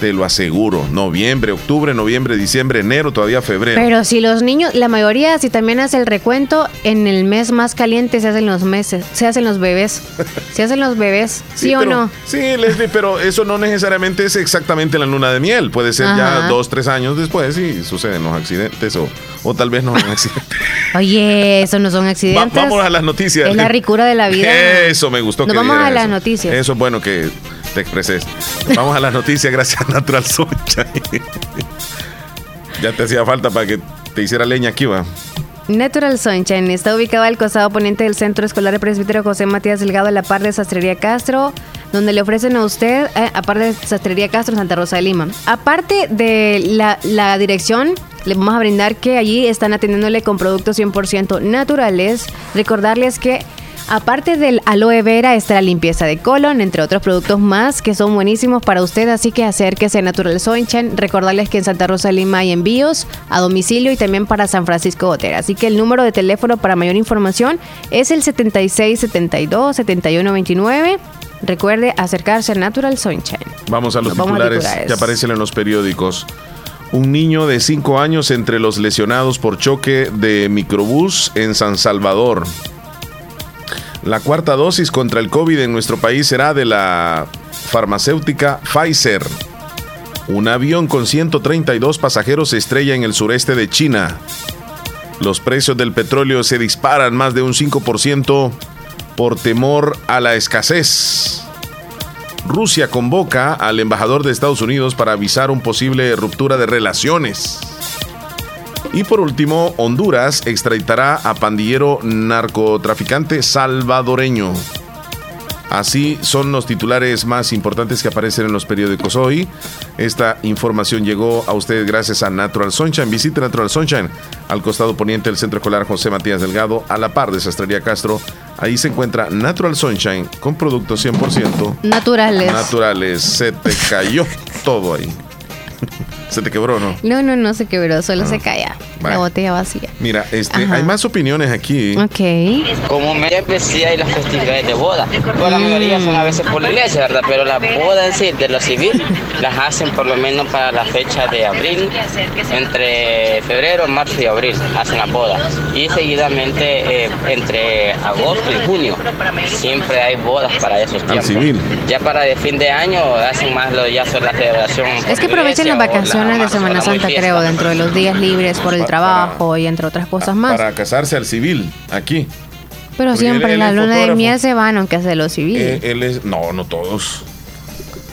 te lo aseguro. Noviembre, octubre, noviembre, diciembre, enero, todavía febrero. Pero si los niños, la mayoría, si también hace el recuento, en el mes más caliente se hacen los meses, se hacen los bebés. Se hacen los bebés, ¿sí, o no? Sí, Leslie, pero eso no necesariamente es exactamente la luna de miel. Puede ser ya dos, tres años después y suceden los accidentes o, o tal vez no son accidentes. Oye, eso no son accidentes. vamos a las noticias. Es la ricura de la vida. Eso me gustó. Nos vamos a las noticias. Eso es bueno que te expreses. Vamos a las noticias gracias a Natural Sunshine. ya te hacía falta para que te hiciera leña aquí, va. Natural Sunshine está ubicado al costado poniente del Centro Escolar de Presbítero José Matías Delgado en la par de Sastrería Castro, donde le ofrecen a usted, eh, aparte de Sastrería Castro, Santa Rosa de Lima. Aparte de la, la dirección, le vamos a brindar que allí están atendiéndole con productos 100% naturales. Recordarles que Aparte del aloe vera está la limpieza de colon, entre otros productos más que son buenísimos para usted, así que acérquese a Natural Sunshine. Recordarles que en Santa Rosa Lima hay envíos a domicilio y también para San Francisco Hotel. Así que el número de teléfono para mayor información es el 7672 7129. Recuerde acercarse a Natural Sunshine. Vamos a los titulares que aparecen en los periódicos. Un niño de 5 años entre los lesionados por choque de microbús en San Salvador. La cuarta dosis contra el COVID en nuestro país será de la farmacéutica Pfizer. Un avión con 132 pasajeros se estrella en el sureste de China. Los precios del petróleo se disparan más de un 5% por temor a la escasez. Rusia convoca al embajador de Estados Unidos para avisar un posible ruptura de relaciones. Y por último, Honduras extraditará a pandillero narcotraficante salvadoreño. Así son los titulares más importantes que aparecen en los periódicos hoy. Esta información llegó a ustedes gracias a Natural Sunshine. Visite Natural Sunshine al costado poniente del Centro Escolar José Matías Delgado, a la par de Sastrería Castro. Ahí se encuentra Natural Sunshine con productos 100% naturales. Naturales. Se te cayó todo ahí. ¿Se te quebró no? No, no, no se quebró, solo se ah, la botella vacía. Mira, este, hay más opiniones aquí. Ok. Como me sí hay las festividades de boda. Pues la mayoría son a veces por la iglesia, ¿verdad? Pero la boda en sí, de lo civil, las hacen por lo menos para la fecha de abril, entre febrero, marzo y abril, hacen las bodas. Y seguidamente eh, entre agosto y junio, siempre hay bodas para esos tiempos. Al civil. Ya para el fin de año hacen más lo ya son la celebración. Es que aprovechen las vacaciones de Semana Santa, creo, dentro de los días libres por el trabajo y entre otras cosas más. Para casarse al civil, aquí. Pero siempre en la luna de miel se van, aunque hace lo civil. Eh, él es, no, no todos.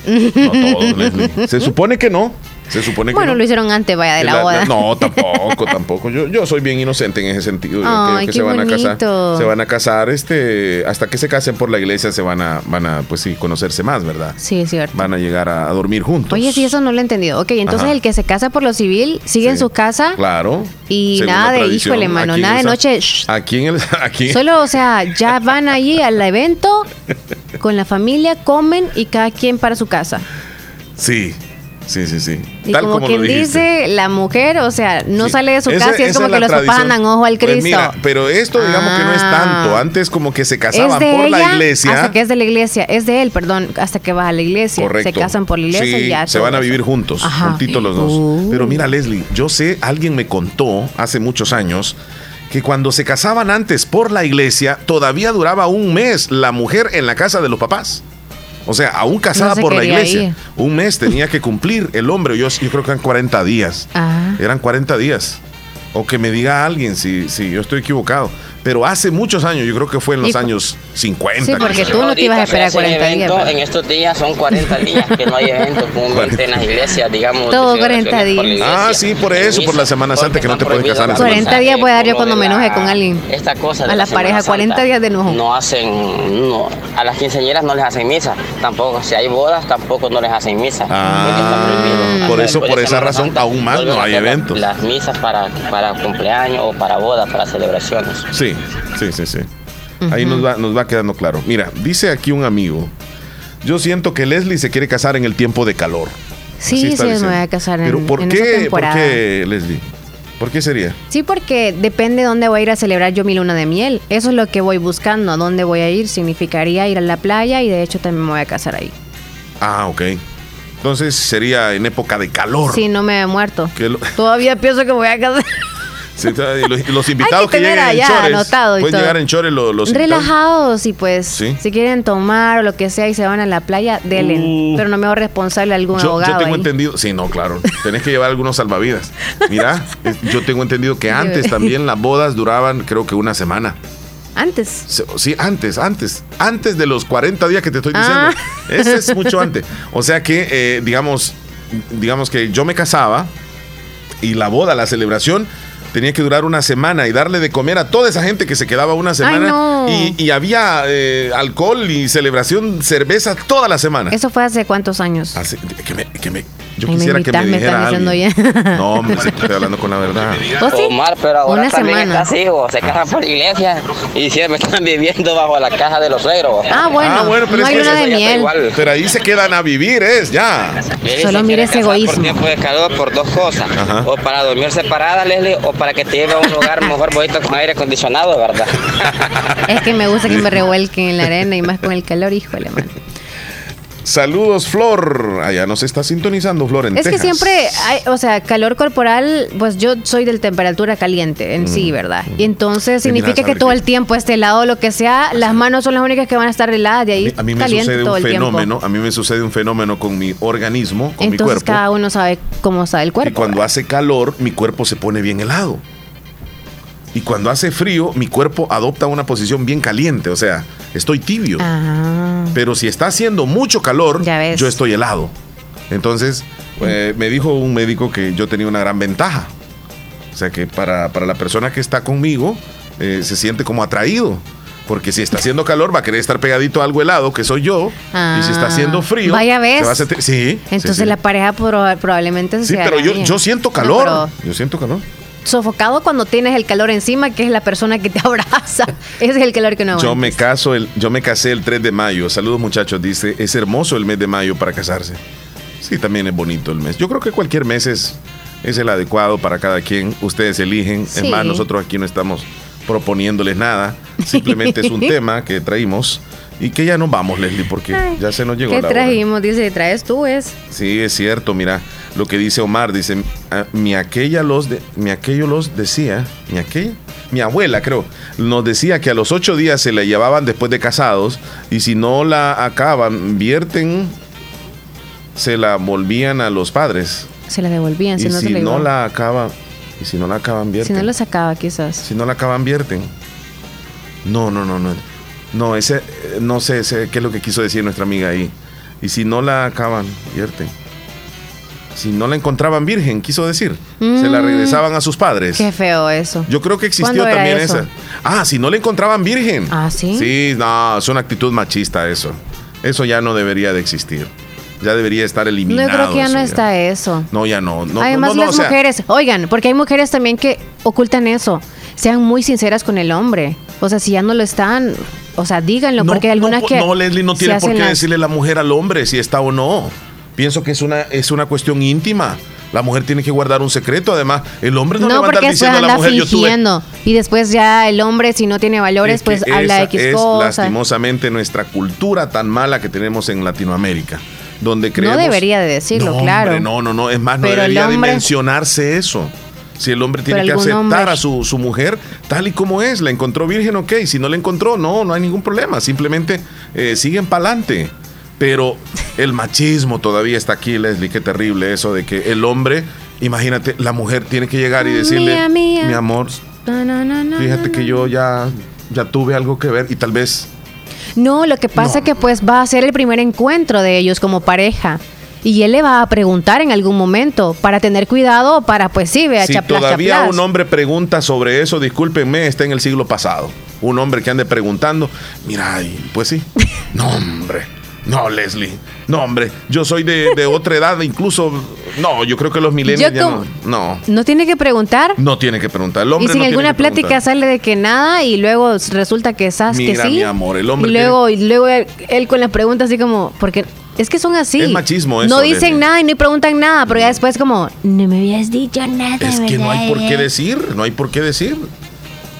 no todos, Se supone que no. Se supone que bueno, lo hicieron antes, vaya, de la, boda. no, tampoco, tampoco. Yo, yo soy bien inocente en ese sentido. Yo que se van a casar. Se van a casar, este, hasta que se casen por la iglesia se van a, van a, pues sí, conocerse más, ¿verdad? Sí, es cierto. Van a llegar a, dormir juntos. Oye, sí, eso no lo he entendido. Ok, entonces el que se casa por lo civil sigue en su casa. Claro. Y nada de, híjole, mano, nada de noche. aquí en el, aquí. Solo, o sea, ya van allí al evento con la familia, comen y cada quien para su casa. Sí, Sí, sí, sí. Y como, quien dice, la mujer, o sea, no sale de su casa y es como que los papás andan ojo al pues Cristo. pero esto digamos que no es tanto. Ah. Antes como que se casaban por la iglesia. Hasta que es de la iglesia. Es de él, perdón, hasta que va a la iglesia. Correcto. Se casan por la iglesia y ya. Se van a vivir juntos, juntitos los dos. Uh. Pero mira, Leslie, yo sé, alguien me contó hace muchos años que cuando se casaban antes por la iglesia, todavía duraba un mes la mujer en la casa de los papás. O sea, aún casada por la iglesia. Un mes tenía que cumplir el hombre. Yo, yo creo que eran 40 días. Ah. Eran 40 días. O que me diga alguien si, si yo estoy equivocado pero hace muchos años, yo creo que fue en los años 50. Sí, porque tú no te ibas a esperar 40 días. En estos días son 40 días que no hay eventos comúnmente en las iglesias, digamos. Todo 40 días. Ah, sí, por eso, por la Semana Santa que no te puedes casar. 40 días puede dar yo cuando me enoje con alguien. Esta cosa a la, pareja, 40 días de enojo. No hacen, no, a las quinceañeras no les hacen misa, tampoco, si hay bodas, tampoco no les hacen misa. Ah, por eso, por esa razón, aún más no hay eventos. Las misas para, para cumpleaños o para bodas, para celebraciones. Sí. Sí, sí, sí. Ahí nos va, nos va quedando claro. Mira, dice aquí un amigo, yo siento que Leslie se quiere casar en el tiempo de calor. Sí, sí, me voy a casar Pero ¿por qué, ¿por qué, Leslie? ¿Por qué sería? Sí, porque depende de dónde voy a ir a celebrar yo mi luna de miel. Eso es lo que voy buscando. ¿A dónde voy a ir? Significaría ir a la playa y de hecho también me voy a casar ahí. Ah, ok. Entonces sería en época de calor. Sí, no me he muerto. Todavía pienso que voy a casar. los, invitados que, lleguen en chores, pueden llegar en chores los, Relajados y pues si quieren tomar o lo que sea y se van a la playa, denle. Uh. pero no me hago responsable algún abogado. Yo tengo entendido, sí, no, claro, tenés que llevar algunos salvavidas. Mira, yo tengo entendido que antes también las bodas duraban creo que una semana. Antes. Sí, antes, antes. Antes de los 40 días que te estoy diciendo. Ah. Ese es mucho antes. O sea que, eh, digamos, digamos que yo me casaba y la boda, la celebración, tenía que durar una semana y darle de comer a toda esa gente que se quedaba una semana. y, había eh, alcohol y celebración, cerveza toda la semana. ¿Eso fue hace cuántos años? que me, yo quisiera que me dijera alguien. No, hombre, estoy hablando con la verdad. Omar, pero ahora Una también semana. se casan por la iglesia y siempre están viviendo bajo la caja de los suegros. Ah, bueno, ah, bueno pero no hay una de miel. Pero ahí se quedan a vivir, es ya. Solo mire ese egoísmo. Por tiempo de calor, por dos cosas. O para dormir separada, Leslie, o para que te lleve a un lugar mejor bonito con aire acondicionado, ¿verdad? es que me gusta que me revuelquen en la arena y más con el calor, híjole, man. Saludos, Flor. Allá nos está sintonizando, Flor, en Es que siempre hay, o sea, calor corporal, pues yo soy de temperatura caliente en sí, mm. ¿verdad? Y entonces significa que todo el tiempo esté helado, lo que sea, las manos son las únicas que van a estar heladas de ahí. A mí, me sucede un fenómeno, a mí me sucede un fenómeno con mi organismo, con mi cuerpo. cada uno sabe cómo está el cuerpo. Y cuando hace calor, mi cuerpo se pone bien helado. Y cuando hace frío, mi cuerpo adopta una posición bien caliente, o sea, estoy tibio. Ah. Pero si está haciendo mucho calor, yo estoy helado. Entonces, eh, me dijo un médico que yo tenía una gran ventaja. O sea, que para, la persona que está conmigo, eh, se siente como atraído. Porque si está haciendo calor, va a querer estar pegadito a algo helado, que soy yo. y si está ah. haciendo frío. Vaya vez. sí. Entonces la pareja probablemente Sí, pero yo, yo siento calor. yo siento calor sofocado cuando tienes el calor encima, que es la persona que te abraza. Ese es el calor que no Yo me caso el, yo me casé el 3 de mayo. Saludos muchachos, dice, es hermoso el mes de mayo para casarse. Sí, también es bonito el mes. Yo creo que cualquier mes es, es el adecuado para cada quien. Ustedes eligen. Es más, nosotros aquí no estamos proponiéndoles nada. Simplemente es un tema que traímos y que ya no vamos, Leslie, porque ya se nos llegó ¿Qué trajimos? Dice, traes tú, es. Sí, es cierto, mira lo que dice Omar, dice, ah, mi aquella los, de, mi aquello los decía, mi aquella, mi abuela creo, nos decía que a los ocho días se la llevaban después de casados y si no la acaban, vierten, se la volvían a los padres. Se la devolvían, si no, si no la acaban, y si no la acaban, vierten. Si no la sacaba, quizás. Si no la acaban, vierten. No, no, no, no. No, ese, no sé, sé qué es lo que quiso decir nuestra amiga ahí. Y si no la acaban, vierten si no la encontraban virgen, quiso decir. Se la mm. regresaban a sus padres. Qué feo eso. Yo creo que existió también esa. Ah, si no la encontraban virgen. Ah, sí. Sí, no, es una actitud machista eso. Eso ya no debería de existir. Ya debería estar eliminado. No creo que ya no está eso. No, ya no. Además, las mujeres, oigan, porque hay mujeres también que ocultan eso. Sean muy sinceras con el hombre. O sea, si ya no lo están, o sea, díganlo, porque hay algunas que. No, Leslie, no tiene por qué decirle la mujer al hombre si está o no. Pienso que es una, es una cuestión íntima. La mujer tiene que guardar un secreto. Además, el hombre no, le va a andar diciendo a la mujer fingiendo. Y después ya el hombre, si no tiene valores, pues habla X es lastimosamente nuestra cultura tan mala que tenemos en Latinoamérica. Donde creemos, no debería de decirlo, no, claro. no, no, no. Es más, no debería de mencionarse eso. Si el hombre tiene que aceptar a su, su, mujer tal y como es, la encontró virgen, ok. Si no la encontró, no, no hay ningún problema. Simplemente eh, siguen para adelante. Pero el machismo todavía está aquí, Leslie, qué terrible eso de que el hombre, imagínate, la mujer tiene que llegar y decirle, mi amor, fíjate que yo ya, ya tuve algo que ver y tal vez... No, lo que pasa es que pues va a ser el primer encuentro de ellos como pareja. Y él le va a preguntar en algún momento para tener cuidado, para pues sí, vea, Si todavía un hombre pregunta sobre eso, discúlpenme, está en el siglo pasado. Un hombre que ande preguntando, mira, pues sí. No, hombre. No, Leslie. No, hombre. Yo soy de, otra edad, incluso. No, yo creo que los milenios ya no, no. ¿No tiene que preguntar? No tiene que preguntar. El hombre y sin alguna plática sale de que nada y luego resulta que sabes que sí. mi amor, el hombre. Y luego, y luego él, con la pregunta así como. Porque es que son así. Es machismo eso. No dicen nada y no preguntan nada, pero ya después como, no me habías dicho nada. Es que no hay por qué decir, no hay por qué decir.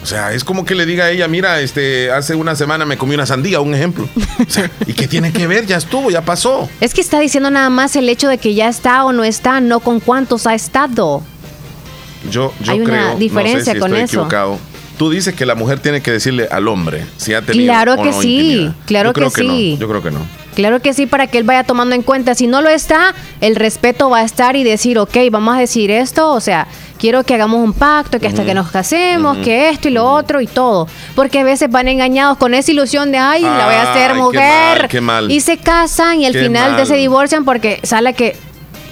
O sea, es como que le diga a ella, mira, este, hace una semana me comí una sandía, un ejemplo. O sea, ¿y qué tiene que ver? Ya estuvo, ya pasó. Es que está diciendo nada más el hecho de que ya está o no está, no con cuántos ha estado. Yo, yo Hay una diferencia no con estoy eso. Equivocado. Tú dices que la mujer tiene que decirle al hombre si ha tenido Claro que sí, claro que, sí. Yo creo que no. Claro que sí, para que él vaya tomando en cuenta. Si no lo está, el respeto va a estar y decir, ok, vamos a decir esto, o sea, quiero que hagamos un pacto, que hasta que nos casemos, que esto y lo otro y todo. Porque a veces van engañados con esa ilusión de, ay, la voy a hacer mujer. Y se casan y al final de se divorcian porque sale que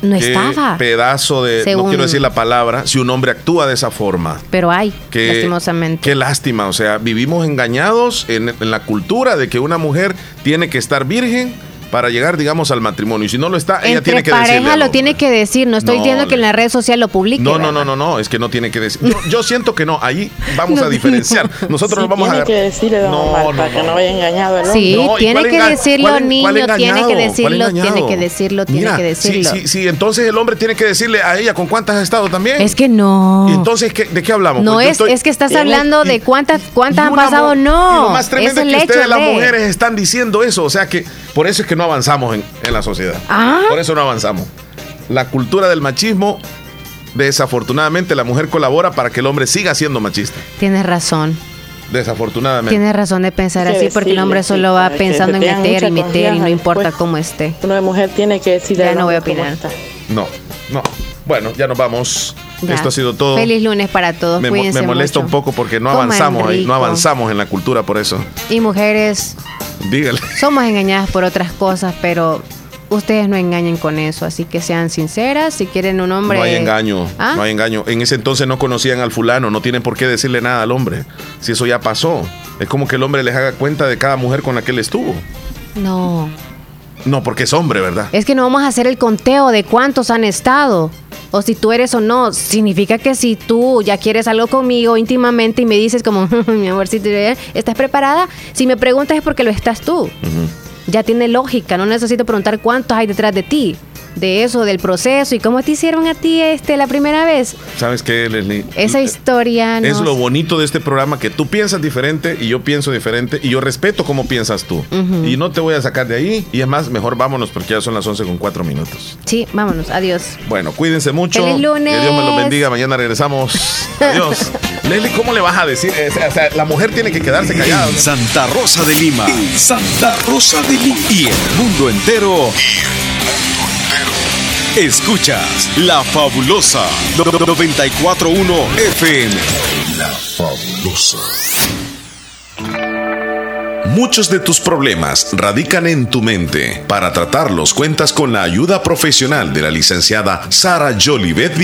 no estaba. Pedazo de, no quiero decir la palabra, si un hombre actúa de esa forma. Pero hay, lastimosamente. Qué lástima, o sea, vivimos engañados en, en la cultura de que una mujer tiene que estar virgen para llegar, digamos, al matrimonio. Y si no lo está, ella tiene que decirlo. pareja lo tiene que decir. No estoy diciendo que en la red social lo publique. No, no, no, no, no. Es que no tiene que decir. Yo, siento que no. Ahí vamos a diferenciar. Nosotros nos vamos tiene a. que decirle, no, para que no vaya engañado el hombre. Sí, tiene que decirlo, niño. Tiene que decirlo, tiene que decirlo, tiene que decirlo. Sí, sí, entonces el hombre tiene que decirle a ella con cuántas has estado también. Es que no. ¿Y entonces ¿de qué hablamos? No es, es que estás hablando de cuántas, cuántas han pasado. No. lo más tremendo es que ustedes, las mujeres, están diciendo eso. O sea que Por eso es que no avanzamos en, la sociedad. Ah. Por eso no avanzamos. La cultura del machismo, desafortunadamente, la mujer colabora para que el hombre siga siendo machista. Tienes razón. Desafortunadamente. Tienes razón de pensar así porque el hombre solo va pensando en meter y meter y no importa cómo esté. Una mujer tiene que decirle. Ya no voy a opinar. No, no. Bueno, ya nos vamos. Esto ha sido todo. Feliz lunes para todos. Me, me molesta un poco porque no avanzamos ahí, no avanzamos en la cultura por eso. Y mujeres. Dígale. Somos engañadas por otras cosas, pero ustedes no engañen con eso, así que sean sinceras, si quieren un hombre... No hay engaño, ¿Ah? no hay engaño. En ese entonces no conocían al fulano, no tienen por qué decirle nada al hombre, si eso ya pasó. Es como que el hombre les haga cuenta de cada mujer con la que él estuvo. No. No, porque es hombre, ¿verdad? Es que no vamos a hacer el conteo de cuántos han estado. O si tú eres o no. Significa que si tú ya quieres algo conmigo íntimamente y me dices como, mi amorcito, ¿estás preparada? Si me preguntas es porque lo estás tú. Ya tiene lógica. No necesito preguntar cuántos hay detrás de ti de eso, del proceso y cómo te hicieron a ti este la primera vez. ¿Sabes qué, Leslie? Esa historia Es lo bonito de este programa, que tú piensas diferente y yo pienso diferente y yo respeto cómo piensas tú. Y no te voy a sacar de ahí. Y es más, mejor vámonos porque ya son las 11 con 4 minutos. Sí, vámonos. Adiós. Bueno, cuídense mucho. Feliz lunes. Que Dios me los bendiga. Mañana regresamos. Adiós. Leslie, ¿cómo le vas a decir? O sea, la mujer tiene que quedarse callada. En Santa Rosa de Lima. En Santa Rosa de Lima. Y el mundo entero. Escuchas La Fabulosa 941 FM. La Fabulosa. Muchos de tus problemas radican en tu mente. Para tratarlos cuentas con la ayuda profesional de la licenciada Sara Jolivet